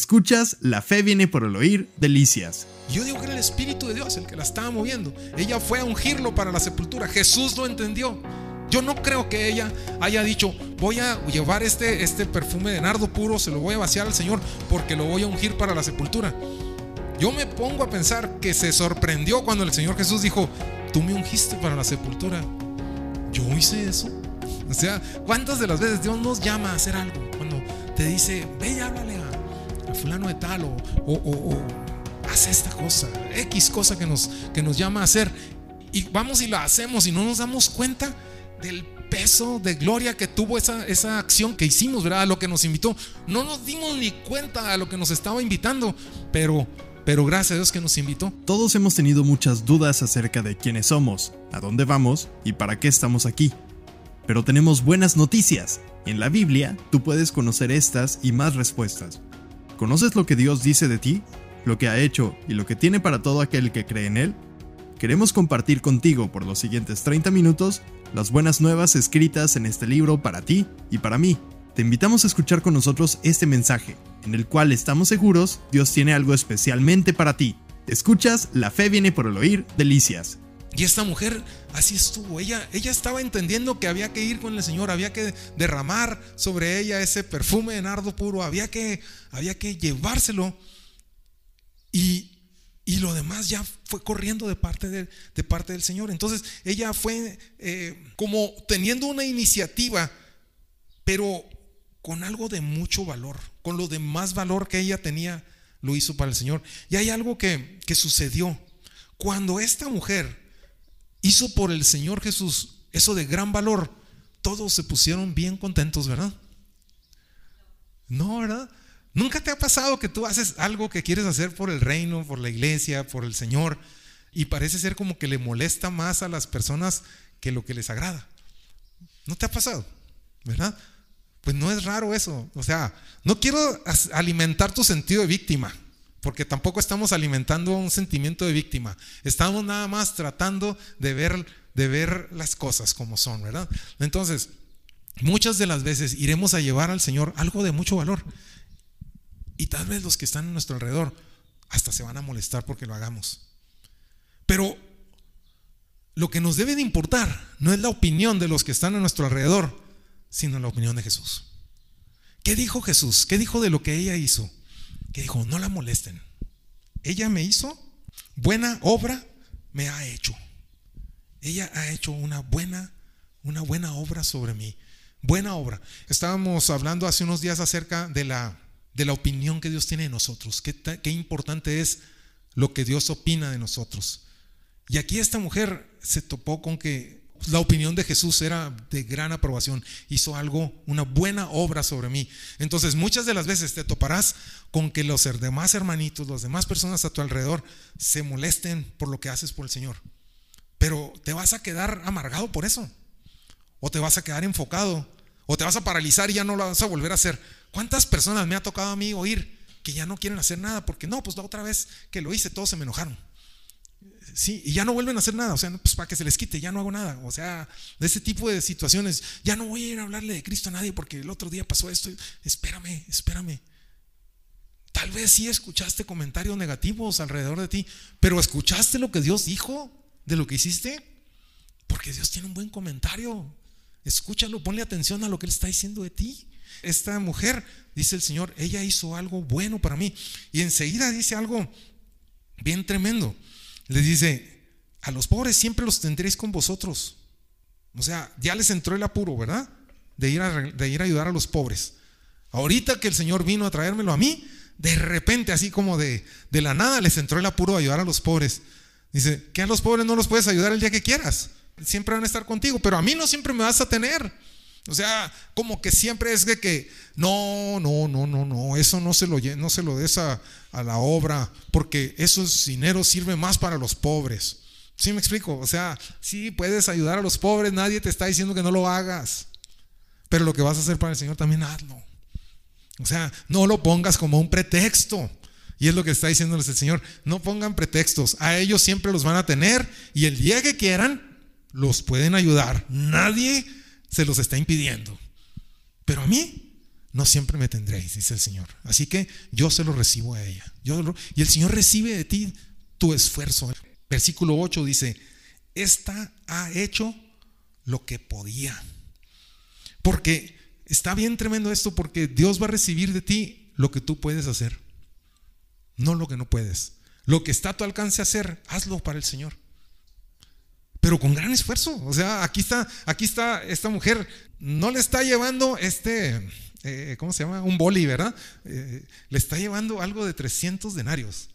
Escuchas, la fe viene por el oír, delicias. Yo digo que era el Espíritu de Dios el que la estaba moviendo. Ella fue a ungirlo para la sepultura. Jesús lo entendió. Yo no creo que ella haya dicho, voy a llevar este, este perfume de nardo puro, se lo voy a vaciar al Señor porque lo voy a ungir para la sepultura. Yo me pongo a pensar que se sorprendió cuando el Señor Jesús dijo, tú me ungiste para la sepultura. Yo hice eso. O sea, ¿cuántas de las veces Dios nos llama a hacer algo? Cuando te dice, ve y háblale fulano de tal o, o, hace esta cosa, X cosa que nos, que nos llama a hacer. Y vamos y la hacemos y no nos damos cuenta del peso de gloria que tuvo esa, esa acción que hicimos, ¿verdad? A lo que nos invitó. No nos dimos ni cuenta a lo que nos estaba invitando, pero, pero gracias a Dios que nos invitó. Todos hemos tenido muchas dudas acerca de quiénes somos, a dónde vamos y para qué estamos aquí. Pero tenemos buenas noticias. En la Biblia tú puedes conocer estas y más respuestas. ¿Conoces lo que Dios dice de ti? ¿Lo que ha hecho y lo que tiene para todo aquel que cree en Él? Queremos compartir contigo por los siguientes 30 minutos las buenas nuevas escritas en este libro para ti y para mí. Te invitamos a escuchar con nosotros este mensaje, en el cual estamos seguros Dios tiene algo especialmente para ti. Escuchas, la fe viene por el oír, delicias. Y esta mujer así estuvo. Ella, ella estaba entendiendo que había que ir con el Señor, había que derramar sobre ella ese perfume de nardo puro, había que, había que llevárselo. Y, y lo demás ya fue corriendo de parte, de, de parte del Señor. Entonces ella fue eh, como teniendo una iniciativa, pero con algo de mucho valor, con lo de más valor que ella tenía, lo hizo para el Señor. Y hay algo que, que sucedió. Cuando esta mujer hizo por el Señor Jesús eso de gran valor, todos se pusieron bien contentos, ¿verdad? No, ¿verdad? ¿Nunca te ha pasado que tú haces algo que quieres hacer por el reino, por la iglesia, por el Señor, y parece ser como que le molesta más a las personas que lo que les agrada? ¿No te ha pasado? ¿Verdad? Pues no es raro eso. O sea, no quiero alimentar tu sentido de víctima porque tampoco estamos alimentando un sentimiento de víctima. Estamos nada más tratando de ver, de ver las cosas como son, ¿verdad? Entonces, muchas de las veces iremos a llevar al Señor algo de mucho valor. Y tal vez los que están a nuestro alrededor hasta se van a molestar porque lo hagamos. Pero lo que nos debe de importar no es la opinión de los que están a nuestro alrededor, sino la opinión de Jesús. ¿Qué dijo Jesús? ¿Qué dijo de lo que ella hizo? Que dijo, no la molesten. Ella me hizo buena obra, me ha hecho. Ella ha hecho una buena, una buena obra sobre mí. Buena obra. Estábamos hablando hace unos días acerca de la, de la opinión que Dios tiene de nosotros. Qué, qué importante es lo que Dios opina de nosotros. Y aquí esta mujer se topó con que la opinión de Jesús era de gran aprobación. Hizo algo, una buena obra sobre mí. Entonces muchas de las veces te toparás con que los demás hermanitos, las demás personas a tu alrededor se molesten por lo que haces por el Señor. Pero te vas a quedar amargado por eso. O te vas a quedar enfocado. O te vas a paralizar y ya no lo vas a volver a hacer. ¿Cuántas personas me ha tocado a mí oír que ya no quieren hacer nada? Porque no, pues la otra vez que lo hice todos se me enojaron. Sí, y ya no vuelven a hacer nada, o sea, pues para que se les quite, ya no hago nada, o sea, de ese tipo de situaciones, ya no voy a ir a hablarle de Cristo a nadie porque el otro día pasó esto, espérame, espérame. Tal vez sí escuchaste comentarios negativos alrededor de ti, pero escuchaste lo que Dios dijo de lo que hiciste, porque Dios tiene un buen comentario, escúchalo, ponle atención a lo que Él está diciendo de ti. Esta mujer, dice el Señor, ella hizo algo bueno para mí, y enseguida dice algo bien tremendo les dice, a los pobres siempre los tendréis con vosotros. O sea, ya les entró el apuro, ¿verdad? De ir a, de ir a ayudar a los pobres. Ahorita que el Señor vino a traérmelo a mí, de repente, así como de, de la nada, les entró el apuro de ayudar a los pobres. Dice, que a los pobres no los puedes ayudar el día que quieras. Siempre van a estar contigo, pero a mí no siempre me vas a tener. O sea, como que siempre es de que, no, no, no, no, no, eso no se lo, no se lo des a, la obra, porque esos dinero sirve más para los pobres. ¿Sí me explico? O sea, sí puedes ayudar a los pobres, nadie te está diciendo que no lo hagas. Pero lo que vas a hacer para el Señor también hazlo. O sea, no lo pongas como un pretexto. Y es lo que está diciéndoles el Señor. No pongan pretextos. A ellos siempre los van a tener y el día que quieran, los pueden ayudar. Nadie se los está impidiendo. Pero a mí no siempre me tendréis, dice el Señor. Así que yo se lo recibo a ella. y el Señor recibe de ti tu esfuerzo. Versículo 8 dice, esta ha hecho lo que podía. Porque está bien tremendo esto, porque Dios va a recibir de ti lo que tú puedes hacer, no lo que no puedes. Lo que está a tu alcance hacer, hazlo para el Señor. Pero con gran esfuerzo. O sea, aquí está, aquí está esta mujer, no le está llevando este, eh, ¿cómo se llama? Un boli, ¿verdad? Eh, le está llevando algo de 300 denarios.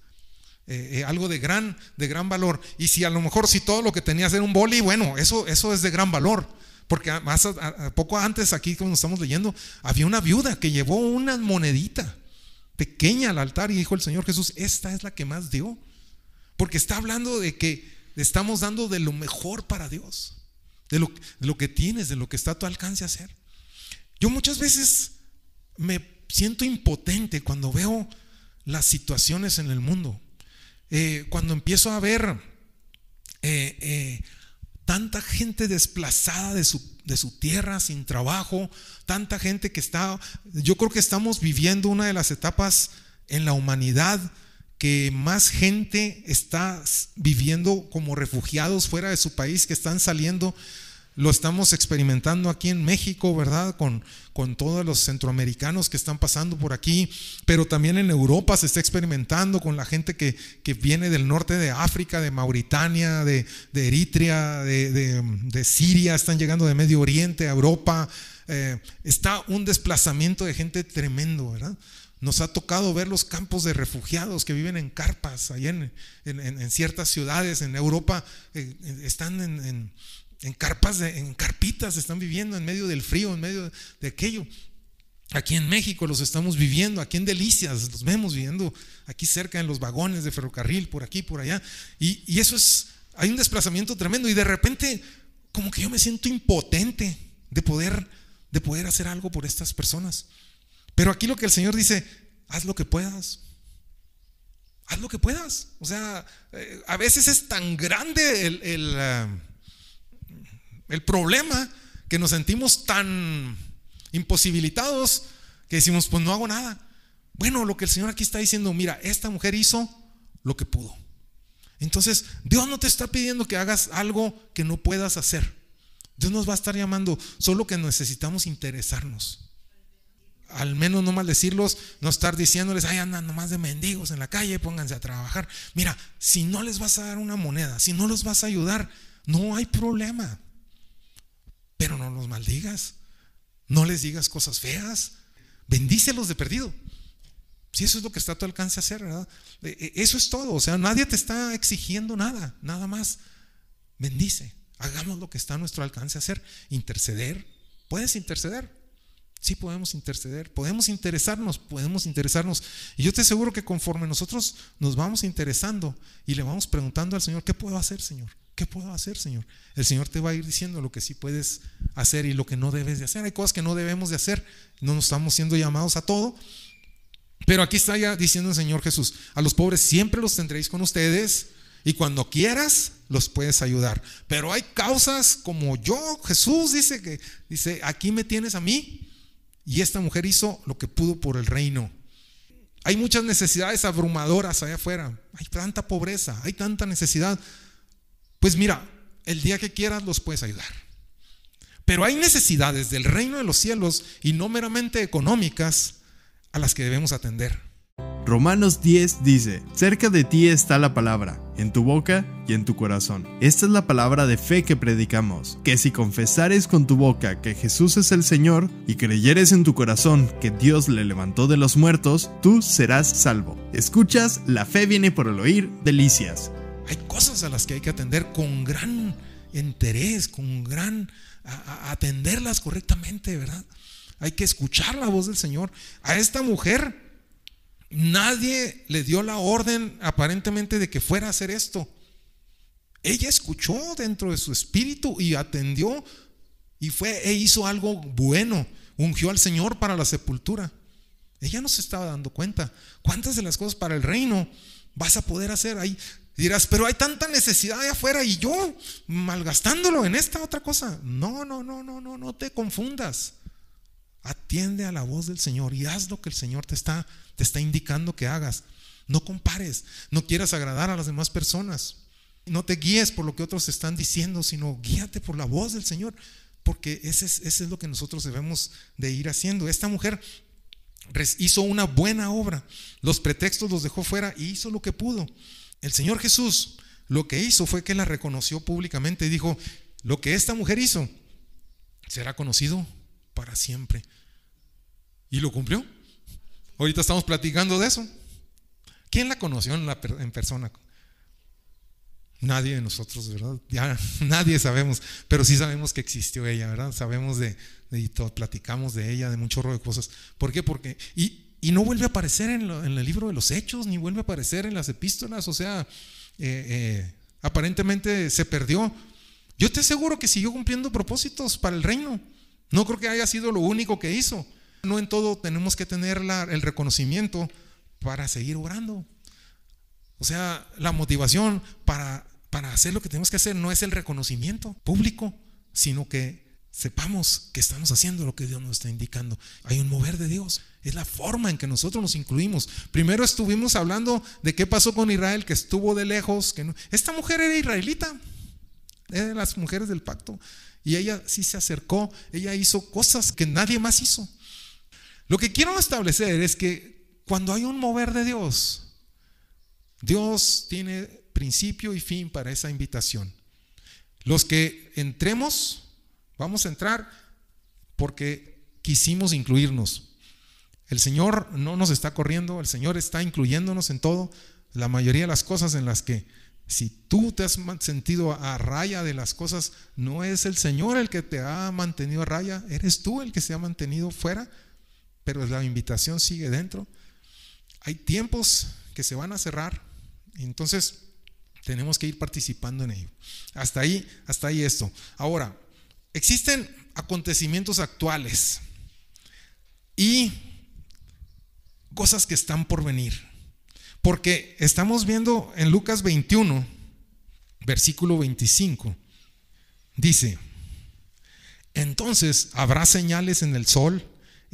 Eh, algo de gran, de gran valor. Y si a lo mejor si todo lo que tenía era un boli, bueno, eso, eso es de gran valor. Porque más poco antes, aquí como estamos leyendo, había una viuda que llevó una monedita pequeña al altar y dijo el Señor Jesús, esta es la que más dio. Porque está hablando de que estamos dando de lo mejor para Dios, de lo, de lo que tienes, de lo que está a tu alcance hacer. Yo muchas veces me siento impotente cuando veo las situaciones en el mundo. Eh, cuando empiezo a ver eh, eh, tanta gente desplazada de su, de su tierra sin trabajo, tanta gente que está, yo creo que estamos viviendo una de las etapas en la humanidad que más gente está viviendo como refugiados fuera de su país, que están saliendo lo estamos experimentando aquí en México, ¿verdad? Con, con todos los centroamericanos que están pasando por aquí, pero también en Europa se está experimentando con la gente que, viene del norte de África, de Mauritania, de, Eritrea, de, Siria, están llegando de Medio Oriente a Europa. Eh, está un desplazamiento de gente tremendo, ¿verdad? Nos ha tocado ver los campos de refugiados que viven en carpas, allá en, ciertas ciudades en Europa, eh, están en, en carpas, en carpitas están viviendo en medio del frío, en medio de aquello. Aquí en México los estamos viviendo, aquí en Delicias los vemos viviendo aquí cerca en los vagones de ferrocarril, por aquí, por allá. Y, eso es, hay un desplazamiento tremendo y de repente como que yo me siento impotente de poder, de poder hacer algo por estas personas. Pero aquí lo que el Señor dice, haz lo que puedas. Haz lo que puedas. O sea, eh, a veces es tan grande el, eh, el problema que nos sentimos tan imposibilitados que decimos, pues no hago nada. Bueno, lo que el Señor aquí está diciendo, mira, esta mujer hizo lo que pudo. Entonces, Dios no te está pidiendo que hagas algo que no puedas hacer. Dios nos va a estar llamando, solo que necesitamos interesarnos. Al menos no maldecirlos, no estar diciéndoles, ay, andan nomás de mendigos en la calle, pónganse a trabajar. Mira, si no les vas a dar una moneda, si no los vas a ayudar, no hay problema. Pero no los maldigas. No les digas cosas feas. Bendícelos de perdido. Si eso es lo que está a tu alcance hacer, ¿verdad? E, e, eso es todo. O sea, nadie te está exigiendo nada, nada más. Bendice. Hagamos lo que está a nuestro alcance hacer. Interceder. ¿Puedes interceder? Sí podemos interceder, podemos interesarnos, podemos interesarnos. Y yo te aseguro que conforme nosotros nos vamos interesando y le vamos preguntando al Señor, ¿qué puedo hacer, Señor? ¿Qué puedo hacer, Señor? El Señor te va a ir diciendo lo que sí puedes hacer y lo que no debes de hacer. Hay cosas que no debemos de hacer. No nos estamos siendo llamados a todo. Pero aquí está ya diciendo el Señor Jesús, a los pobres siempre los tendréis con ustedes y cuando quieras los puedes ayudar. Pero hay causas como yo, Jesús dice que dice, aquí me tienes a mí y esta mujer hizo lo que pudo por el reino. Hay muchas necesidades abrumadoras allá afuera. Hay tanta pobreza, hay tanta necesidad. Pues mira, el día que quieras los puedes ayudar. Pero hay necesidades del reino de los cielos y no meramente económicas a las que debemos atender. Romanos 10 dice, cerca de ti está la palabra, en tu boca y en tu corazón. Esta es la palabra de fe que predicamos, que si confesares con tu boca que Jesús es el Señor y creyeres en tu corazón que Dios le levantó de los muertos, tú serás salvo. Escuchas, la fe viene por el oír, delicias. Hay cosas a las que hay que atender con gran interés, con gran atenderlas correctamente, ¿verdad? Hay que escuchar la voz del Señor. A esta mujer nadie le dio la orden aparentemente de que fuera a hacer esto. ella escuchó dentro de su espíritu y atendió y fue e hizo algo bueno, ungió al Señor para la sepultura. Ella no se estaba dando cuenta. ¿Cuántas de las cosas para el reino vas a poder hacer ahí? Dirás, pero hay tanta necesidad allá afuera y yo malgastándolo en esta otra cosa. No, no, no, no, no, no te confundas. Atiende a la voz del Señor y haz lo que el Señor te está, te está indicando que hagas. No compares, no quieras agradar a las demás personas. No te guíes por lo que otros están diciendo, sino guíate por la voz del Señor, porque ese es, ese es lo que nosotros debemos de ir haciendo. Esta mujer hizo una buena obra, los pretextos los dejó fuera y hizo lo que pudo. El Señor Jesús lo que hizo fue que la reconoció públicamente y dijo, lo que esta mujer hizo será conocido para siempre. Y lo cumplió. Ahorita estamos platicando de eso. ¿Quién la conoció en, persona? Nadie de nosotros, ¿verdad? Ya nadie sabemos, pero sí sabemos que existió ella, ¿verdad? Sabemos de, y platicamos de ella, de mucho de cosas. ¿Por qué? Porque, y, y no vuelve a aparecer en, en, el libro de los hechos, ni vuelve a aparecer en las epístolas, o sea, eh, eh, aparentemente se perdió. Yo te aseguro que siguió cumpliendo propósitos para el reino. No creo que haya sido lo único que hizo. No en todo tenemos que tener el reconocimiento para seguir orando. O sea, la motivación para, para hacer lo que tenemos que hacer no es el reconocimiento público, sino que sepamos que estamos haciendo lo que Dios nos está indicando. Hay un mover de Dios. Es la forma en que nosotros nos incluimos. Primero estuvimos hablando de qué pasó con Israel, que estuvo de lejos. Que Esta mujer era israelita, era de las mujeres del pacto. Y ella sí se acercó, ella hizo cosas que nadie más hizo. Lo que quiero establecer es que cuando hay un mover de Dios, Dios tiene principio y fin para esa invitación. Los que entremos Vamos a entrar porque quisimos incluirnos. El Señor no nos está corriendo, el Señor está incluyéndonos en todo. La mayoría de las cosas en las que si tú te has sentido a raya de las cosas, no es el Señor el que te ha mantenido a raya, eres tú el que se ha mantenido fuera, pero la invitación sigue dentro. Hay tiempos que se van a cerrar, entonces tenemos que ir participando en ello. Hasta ahí, hasta ahí esto. Ahora, Existen acontecimientos actuales y cosas que están por venir. Porque estamos viendo en Lucas 21, versículo 25, dice, entonces habrá señales en el sol,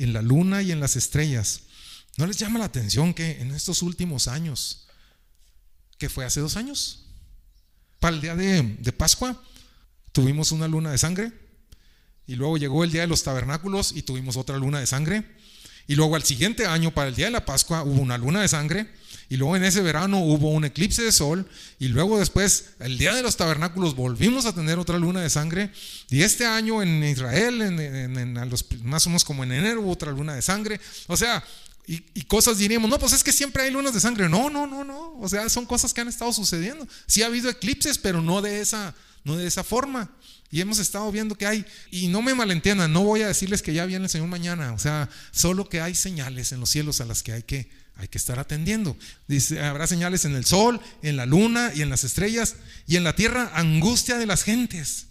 en la luna y en las estrellas. ¿No les llama la atención que en estos últimos años, que fue hace dos años, para el día de, de Pascua, tuvimos una luna de sangre? Y luego llegó el día de los tabernáculos y tuvimos otra luna de sangre. Y luego al siguiente año, para el día de la Pascua, hubo una luna de sangre. Y luego en ese verano hubo un eclipse de sol. Y luego después, el día de los tabernáculos, volvimos a tener otra luna de sangre. Y este año en Israel, en, los, más o menos como en enero, hubo otra luna de sangre. O sea, y, y, cosas diríamos, no, pues es que siempre hay lunas de sangre. No, no, no, no. O sea, son cosas que han estado sucediendo. Sí ha habido eclipses, pero no de esa, no de esa forma. Y hemos estado viendo que hay, y no me malentiendan, no voy a decirles que ya viene el Señor mañana, o sea, solo que hay señales en los cielos a las que hay que, hay que estar atendiendo. Dice, habrá señales en el sol, en la luna y en las estrellas, y en la tierra angustia de las gentes.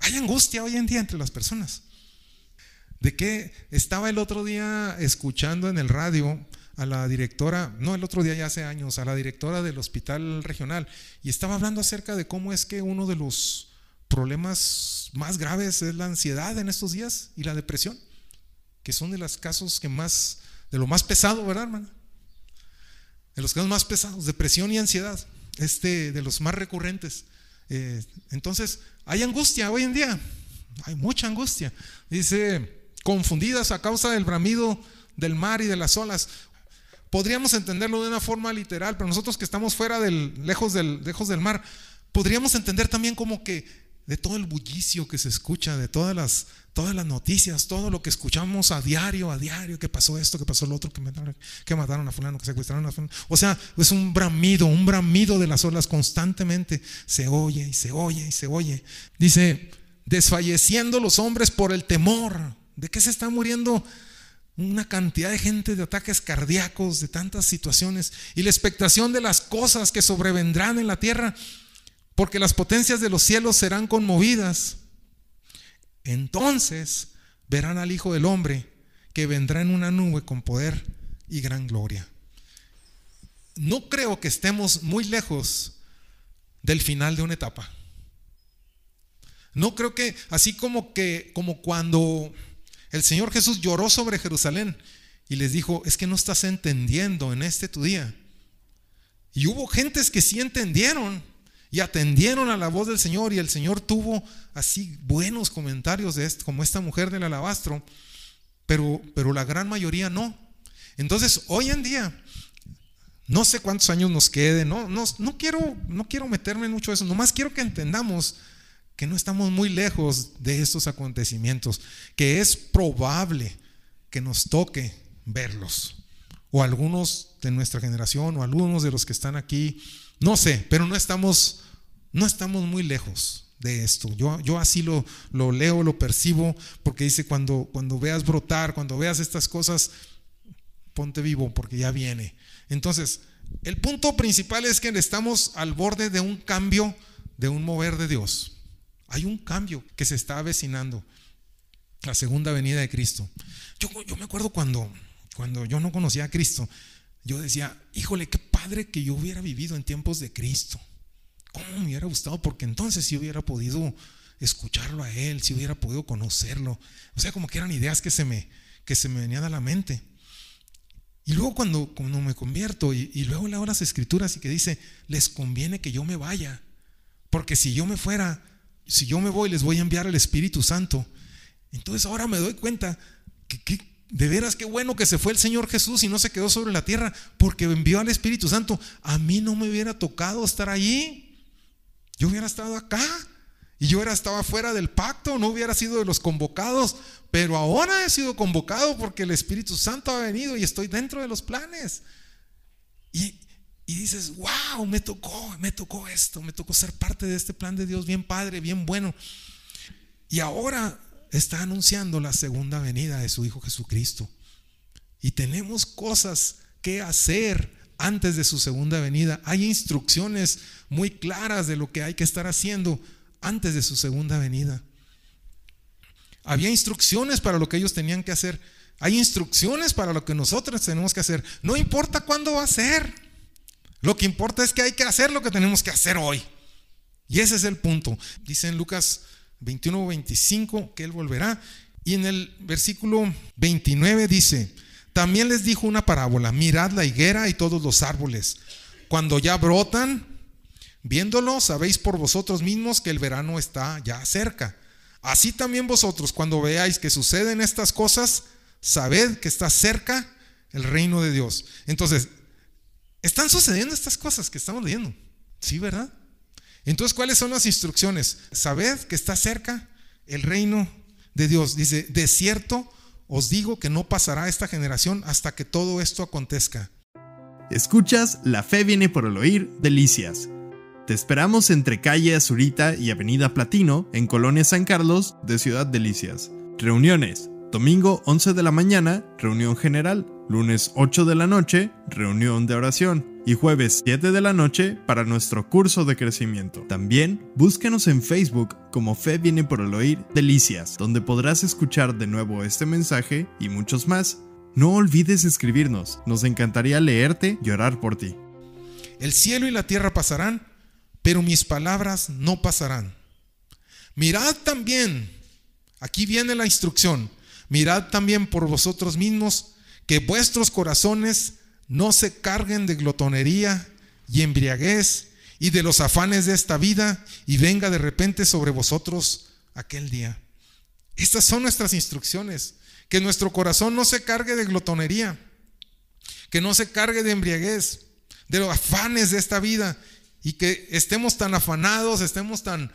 Hay angustia hoy en día entre las personas. De que estaba el otro día escuchando en el radio a la directora, no el otro día ya hace años, a la directora del hospital regional, y estaba hablando acerca de cómo es que uno de los problemas más graves es la ansiedad en estos días y la depresión, que son de los casos que más, de lo más pesado, ¿verdad, hermana? De los casos más pesados, depresión y ansiedad, este, de los más recurrentes. Eh, entonces, hay angustia hoy en día, hay mucha angustia. Dice, confundidas a causa del bramido del mar y de las olas. Podríamos entenderlo de una forma literal, pero nosotros que estamos fuera del, lejos del, lejos del mar, podríamos entender también como que de todo el bullicio que se escucha, de todas las, todas las noticias, todo lo que escuchamos a diario, a diario, que pasó esto, que pasó lo otro, que que mataron a fulano, que secuestraron a fulano. O sea, es un bramido, un bramido de las olas constantemente. Se oye y se oye y se oye. Dice, desfalleciendo los hombres por el temor. ¿De qué se está muriendo? Una cantidad de gente de ataques cardíacos, de tantas situaciones y la expectación de las cosas que sobrevendrán en la tierra porque las potencias de los cielos serán conmovidas. Entonces verán al Hijo del Hombre que vendrá en una nube con poder y gran gloria. No creo que estemos muy lejos del final de una etapa. No creo que así como que como cuando el Señor Jesús lloró sobre Jerusalén y les dijo, "Es que no estás entendiendo en este tu día." Y hubo gentes que sí entendieron y atendieron a la voz del Señor y el Señor tuvo así buenos comentarios de esto, como esta mujer del alabastro, pero pero la gran mayoría no. Entonces, hoy en día no sé cuántos años nos queden, no, no, no, quiero, no quiero meterme mucho eso, nomás quiero que entendamos que no estamos muy lejos de estos acontecimientos, que es probable que nos toque verlos, o algunos de nuestra generación, o algunos de los que están aquí, no sé, pero no estamos, no estamos muy lejos de esto. Yo, yo así lo, lo leo, lo percibo, porque dice, cuando, cuando veas brotar, cuando veas estas cosas, ponte vivo, porque ya viene. Entonces, el punto principal es que estamos al borde de un cambio, de un mover de Dios. Hay un cambio que se está avecinando. La segunda venida de Cristo. Yo, yo me acuerdo cuando, cuando yo no conocía a Cristo, yo decía, híjole, qué padre que yo hubiera vivido en tiempos de Cristo. ¿Cómo me hubiera gustado? Porque entonces sí hubiera podido escucharlo a Él, si hubiera podido conocerlo. O sea, como que eran ideas que se me, que se me venían a la mente. Y luego cuando, cuando me convierto y, y, luego leo las escrituras y que dice, les conviene que yo me vaya, porque si yo me fuera, si yo me voy, les voy a enviar el Espíritu Santo. Entonces ahora me doy cuenta que, que de veras qué bueno que se fue el Señor Jesús y no se quedó sobre la tierra, porque envió al Espíritu Santo. A mí no me hubiera tocado estar allí, yo hubiera estado acá. Y yo era, estaba fuera del pacto, no hubiera sido de los convocados, pero ahora he sido convocado porque el Espíritu Santo ha venido y estoy dentro de los planes. Y, y dices, wow, me tocó, me tocó esto, me tocó ser parte de este plan de Dios bien padre, bien bueno. Y ahora está anunciando la segunda venida de su Hijo Jesucristo. Y tenemos cosas que hacer antes de su segunda venida. Hay instrucciones muy claras de lo que hay que estar haciendo antes de su segunda venida. Había instrucciones para lo que ellos tenían que hacer. Hay instrucciones para lo que nosotros tenemos que hacer. No importa cuándo va a ser. Lo que importa es que hay que hacer lo que tenemos que hacer hoy. Y ese es el punto. Dice en Lucas 21 25 que Él volverá. Y en el versículo 29 dice, también les dijo una parábola, mirad la higuera y todos los árboles. Cuando ya brotan, Viéndolo, sabéis por vosotros mismos que el verano está ya cerca. Así también vosotros, cuando veáis que suceden estas cosas, sabed que está cerca el reino de Dios. Entonces, están sucediendo estas cosas que estamos leyendo. ¿Sí, verdad? Entonces, ¿cuáles son las instrucciones? Sabed que está cerca el reino de Dios. Dice, de cierto os digo que no pasará esta generación hasta que todo esto acontezca. Escuchas, la fe viene por el oír, delicias. Te esperamos entre calle Azurita y Avenida Platino, en Colonia San Carlos, de Ciudad Delicias. Reuniones. Domingo 11 de la mañana, reunión general. Lunes 8 de la noche, reunión de oración. Y jueves 7 de la noche para nuestro curso de crecimiento. También búscanos en Facebook como Fe viene por el oír Delicias, donde podrás escuchar de nuevo este mensaje y muchos más. No olvides escribirnos, nos encantaría leerte y orar por ti. El cielo y la tierra pasarán, pero mis palabras no pasarán. Mirad también, aquí viene la instrucción, mirad también por vosotros mismos que vuestros corazones no se carguen de glotonería y embriaguez y de los afanes de esta vida y venga de repente sobre vosotros aquel día. Estas son nuestras instrucciones, que nuestro corazón no se cargue de glotonería, que no se cargue de embriaguez, de los afanes de esta vida y que estemos tan afanados, estemos tan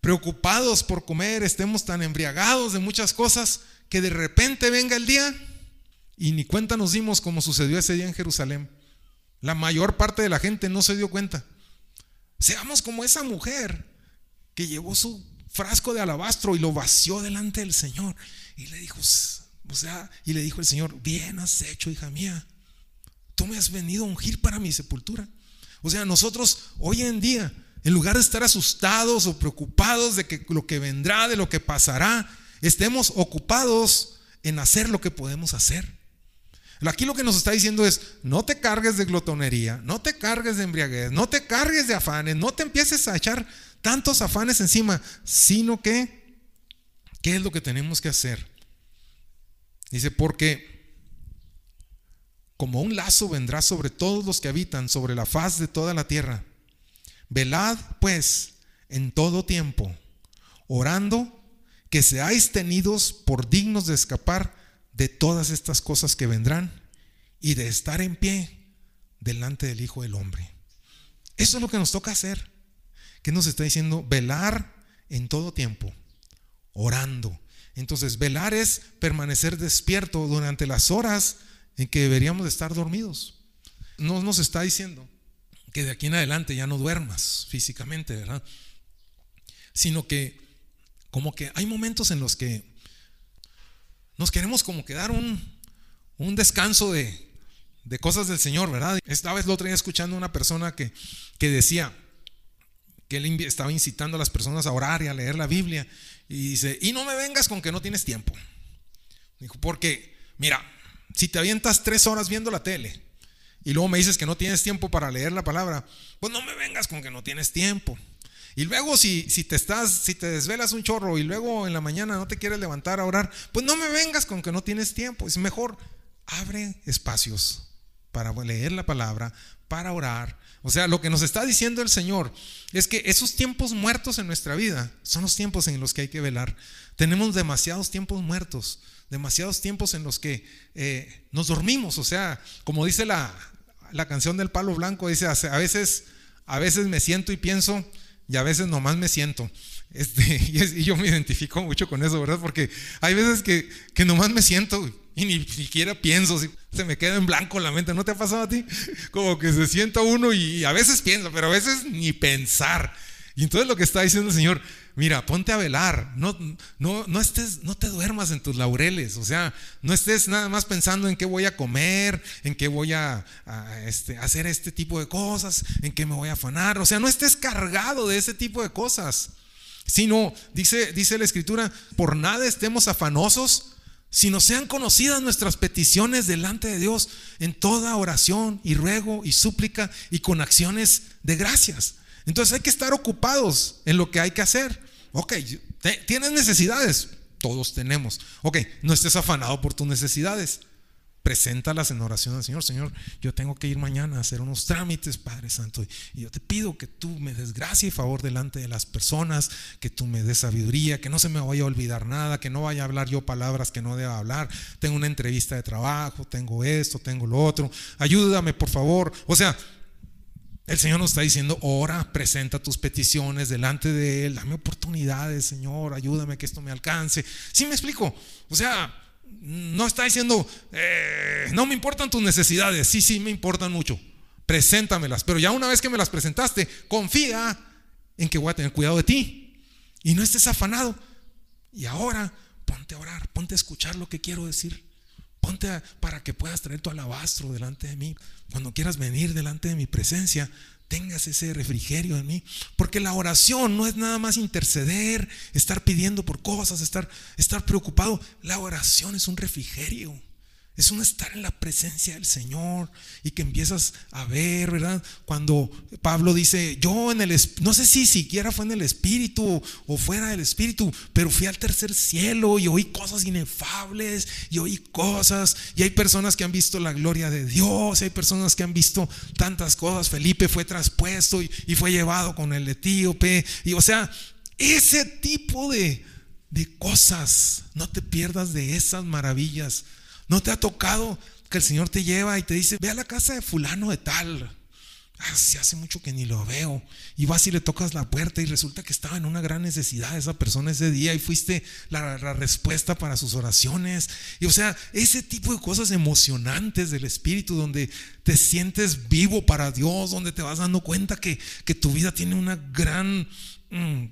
preocupados por comer, estemos tan embriagados de muchas cosas, que de repente venga el día y ni cuenta nos dimos como sucedió ese día en Jerusalén. La mayor parte de la gente no se dio cuenta. Seamos como esa mujer que llevó su frasco de alabastro y lo vació delante del Señor y le dijo, o sea, y le dijo el Señor, bien has hecho, hija mía. Tú me has venido a ungir para mi sepultura. O sea, nosotros hoy en día En lugar de estar asustados o preocupados de que lo que vendrá, de lo que pasará, estemos ocupados en hacer lo que podemos hacer. Aquí lo que nos está diciendo es, no te cargues de glotonería, no te cargues de embriaguez, no te cargues de afanes, no te empieces a echar tantos afanes encima, sino que, ¿qué es lo que tenemos que hacer? Dice, porque como un lazo vendrá sobre todos los que habitan sobre la faz de toda la tierra. Velad, pues, en todo tiempo, orando que seáis tenidos por dignos de escapar de todas estas cosas que vendrán y de estar en pie delante del Hijo del Hombre. Eso es lo que nos toca hacer. ¿Qué nos está diciendo? Velar en todo tiempo, orando. Entonces, velar es permanecer despierto durante las horas en que deberíamos estar dormidos. No nos está diciendo que de aquí en adelante ya no duermas físicamente, ¿verdad? Sino que como que hay momentos en los que nos queremos como que dar un, descanso de, cosas del Señor, ¿verdad? Esta vez lo traía escuchando una persona que, que decía que él estaba incitando a las personas a orar y a leer la Biblia. Y dice, y no me vengas con que no tienes tiempo. Dijo, porque, mira, si te avientas tres horas viendo la tele y luego me dices que no tienes tiempo para leer la palabra, pues no me vengas con que no tienes tiempo. Y luego si, si te estás, si te desvelas un chorro y luego en la mañana no te quieres levantar a orar, pues no me vengas con que no tienes tiempo. Es mejor abre espacios para leer la palabra, para orar. O sea, lo que nos está diciendo el Señor es que esos tiempos muertos en nuestra vida son los tiempos en los que hay que velar. Tenemos demasiados tiempos muertos, demasiados tiempos en los que eh, nos dormimos. O sea, como dice la, la canción del palo blanco, dice, a veces, a veces me siento y pienso, y a veces nomás me siento. Este, y, yo me identifico mucho con eso, ¿verdad? Porque hay veces que, que nomás me siento y ni siquiera pienso, se me queda en blanco la mente. ¿No te ha pasado a ti? Como que se sienta uno y a veces pienso, pero a veces ni pensar. Y entonces lo que está diciendo el Señor, mira, ponte a velar, no, no, no, estés, no te duermas en tus laureles, o sea, no estés nada más pensando en qué voy a comer, en qué voy a, este, hacer este tipo de cosas, en qué me voy a afanar, o sea, no estés cargado de ese tipo de cosas, sino, dice, dice la Escritura, por nada estemos afanosos, sino sean conocidas nuestras peticiones delante de Dios en toda oración y ruego y súplica y con acciones de gracias. Entonces hay que estar ocupados en lo que hay que hacer. Ok, ¿tienes necesidades? Todos tenemos. Ok, no estés afanado por tus necesidades. Preséntalas en oración al Señor. Señor, yo tengo que ir mañana a hacer unos trámites, Padre Santo. Y yo te pido que tú me des gracia y favor delante de las personas, que tú me des sabiduría, que no se me vaya a olvidar nada, que no vaya a hablar yo palabras que no deba hablar. Tengo una entrevista de trabajo, tengo esto, tengo lo otro. Ayúdame, por favor. O sea, el Señor nos está diciendo, ora, presenta tus peticiones delante de Él, dame oportunidades, Señor, ayúdame que esto me alcance. ¿Sí me explico? O sea, no está diciendo, eh, no me importan tus necesidades, sí, sí, me importan mucho, preséntamelas, pero ya una vez que me las presentaste, confía en que voy a tener cuidado de ti y no estés afanado. Y ahora ponte a orar, ponte a escuchar lo que quiero decir. Ponte para que puedas traer tu alabastro delante de mí. Cuando quieras venir delante de mi presencia, tengas ese refrigerio en mí. Porque la oración no es nada más interceder, estar pidiendo por cosas, estar, estar preocupado. La oración es un refrigerio. Es un estar en la presencia del Señor y que empiezas a ver, ¿verdad? Cuando Pablo dice, yo en el, no sé si siquiera fue en el Espíritu o fuera del Espíritu, pero fui al tercer cielo y oí cosas inefables y oí cosas y hay personas que han visto la gloria de Dios y hay personas que han visto tantas cosas. Felipe fue traspuesto y, fue llevado con el etíope y o sea, ese tipo de, de cosas, no te pierdas de esas maravillas ¿No te ha tocado que el Señor te lleva y te dice, ve a la casa de fulano de tal? Ah, hace mucho que ni lo veo. Y vas y le tocas la puerta y resulta que estaba en una gran necesidad esa persona ese día y fuiste la, la, respuesta para sus oraciones. Y o sea, ese tipo de cosas emocionantes del Espíritu donde te sientes vivo para Dios, donde te vas dando cuenta que, que tu vida tiene una gran... Mm,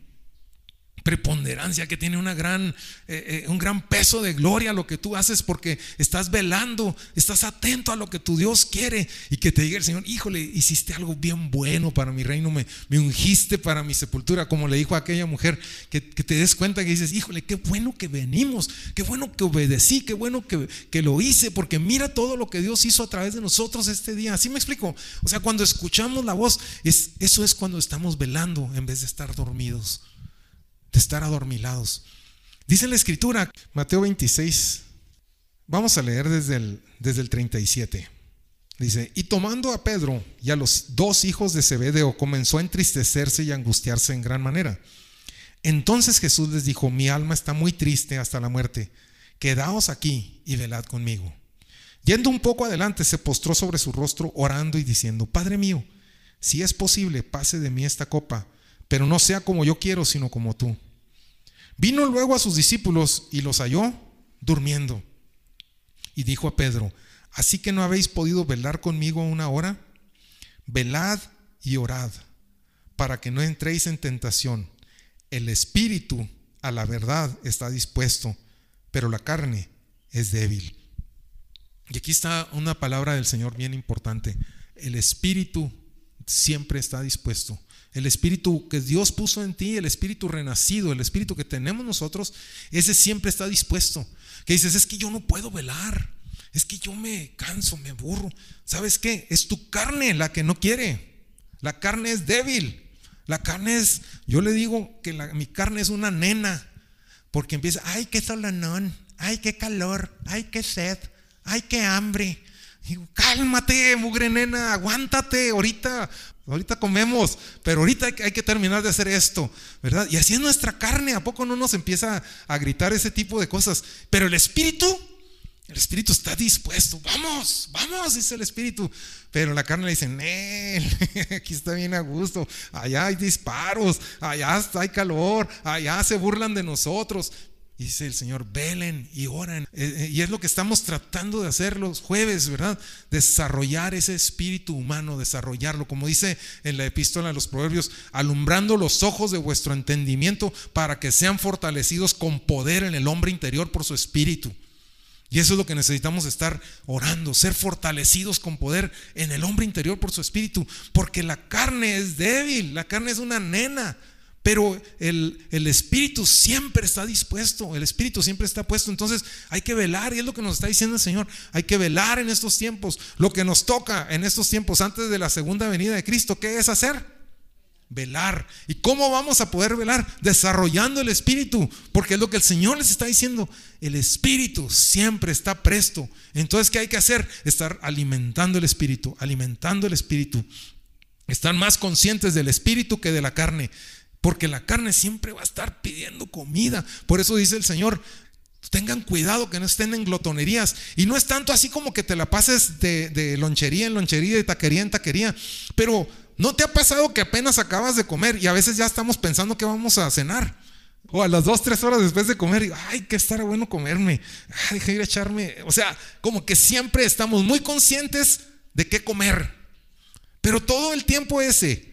preponderancia, que tiene una gran, eh, eh, un gran peso de gloria lo que tú haces porque estás velando, estás atento a lo que tu Dios quiere y que te diga el Señor, híjole, hiciste algo bien bueno para mi reino, me, me ungiste para mi sepultura, como le dijo a aquella mujer, que, te des cuenta que dices, híjole, qué bueno que venimos, qué bueno que obedecí, qué bueno que, que lo hice, porque mira todo lo que Dios hizo a través de nosotros este día. Así me explico. O sea, cuando escuchamos la voz, es, eso es cuando estamos velando en vez de estar dormidos de estar adormilados. Dice la escritura, Mateo 26, vamos a leer desde el, desde el 37. Dice, y tomando a Pedro y a los dos hijos de Zebedeo, comenzó a entristecerse y angustiarse en gran manera. Entonces Jesús les dijo, mi alma está muy triste hasta la muerte, quedaos aquí y velad conmigo. Yendo un poco adelante, se postró sobre su rostro orando y diciendo, Padre mío, si es posible, pase de mí esta copa pero no sea como yo quiero, sino como tú. Vino luego a sus discípulos y los halló durmiendo. Y dijo a Pedro, ¿así que no habéis podido velar conmigo una hora? Velad y orad, para que no entréis en tentación. El espíritu a la verdad está dispuesto, pero la carne es débil. Y aquí está una palabra del Señor bien importante. El espíritu siempre está dispuesto, el espíritu que Dios puso en ti, el espíritu renacido, el espíritu que tenemos nosotros, ese siempre está dispuesto. Que dices, es que yo no puedo velar, es que yo me canso, me aburro. ¿Sabes qué? Es tu carne la que no quiere. La carne es débil. La carne es, yo le digo que mi carne es una nena, porque empieza, ay, qué solanón, ay, qué calor, ay, qué sed, ay, qué hambre. Digo, cálmate, mugre nena, aguántate, ahorita ahorita comemos, pero ahorita hay que terminar de hacer esto, ¿verdad? Y así es nuestra carne, ¿a poco no nos empieza a gritar ese tipo de cosas? Pero el espíritu, el espíritu está dispuesto, vamos, vamos, dice el espíritu. Pero la carne le dice, aquí está bien a gusto, allá hay disparos, allá hay calor, allá se burlan de nosotros. Y dice el Señor, velen y oren. Eh, eh, y es lo que estamos tratando de hacer los jueves, ¿verdad? Desarrollar ese espíritu humano, desarrollarlo, como dice en la epístola de los Proverbios, alumbrando los ojos de vuestro entendimiento para que sean fortalecidos con poder en el hombre interior por su espíritu. Y eso es lo que necesitamos estar orando, ser fortalecidos con poder en el hombre interior por su espíritu, porque la carne es débil, la carne es una nena. Pero el, espíritu siempre está dispuesto, el espíritu siempre está puesto. Entonces hay que velar, y es lo que nos está diciendo el Señor. Hay que velar en estos tiempos. Lo que nos toca en estos tiempos antes de la segunda venida de Cristo, ¿qué es hacer? Velar. ¿Y cómo vamos a poder velar? Desarrollando el espíritu, porque es lo que el Señor les está diciendo. El espíritu siempre está presto. Entonces, ¿qué hay que hacer? Estar alimentando el espíritu, alimentando el espíritu. Estar más conscientes del espíritu que de la carne. Porque la carne siempre va a estar pidiendo comida. Por eso dice el Señor, tengan cuidado que no estén en glotonerías. Y no es tanto así como que te la pases de, lonchería en lonchería, de taquería en taquería. Pero ¿no te ha pasado que apenas acabas de comer y a veces ya estamos pensando que vamos a cenar? O a las dos, tres horas después de comer, ay, que estará bueno comerme. Ay, deja ir a echarme. O sea, como que siempre estamos muy conscientes de qué comer. Pero todo el tiempo ese,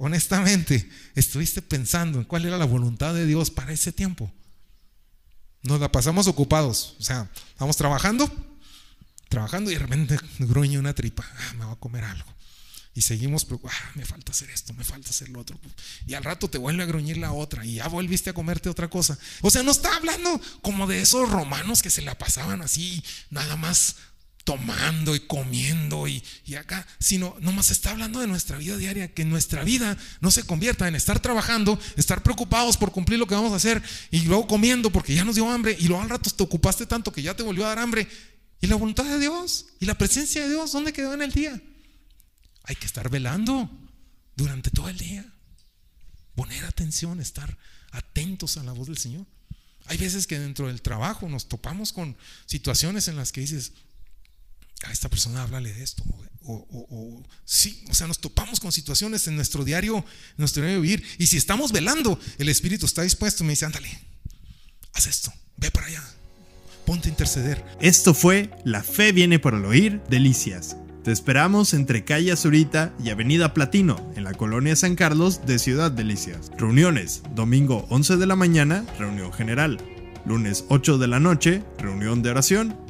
honestamente, estuviste pensando en cuál era la voluntad de Dios para ese tiempo. Nos la pasamos ocupados, o sea, estamos trabajando, trabajando y de repente gruñe una tripa, ah, me va a comer algo. Y seguimos, pero ah, me falta hacer esto, me falta hacer lo otro. Y al rato te vuelve a gruñir la otra y ya volviste a comerte otra cosa. O sea, no está hablando como de esos romanos que se la pasaban así, nada más tomando y comiendo y, acá, sino nomás está hablando de nuestra vida diaria, que nuestra vida no se convierta en estar trabajando, estar preocupados por cumplir lo que vamos a hacer y luego comiendo porque ya nos dio hambre y luego al rato te ocupaste tanto que ya te volvió a dar hambre. ¿Y la voluntad de Dios? ¿Y la presencia de Dios? ¿Dónde quedó en el día? Hay que estar velando durante todo el día. Poner atención, estar atentos a la voz del Señor. Hay veces que dentro del trabajo nos topamos con situaciones en las que dices, a esta persona háblale de esto. O, sí, o sea, nos topamos con situaciones en nuestro diario, nuestro diario vivir. Y si estamos velando, el Espíritu está dispuesto me dice, ándale, haz esto, ve para allá, ponte a interceder. Esto fue La fe viene por el oír, delicias. Te esperamos entre calle Azurita y Avenida Platino, en la colonia San Carlos de Ciudad Delicias. Reuniones, domingo 11 de la mañana, reunión general. Lunes 8 de la noche, reunión de oración.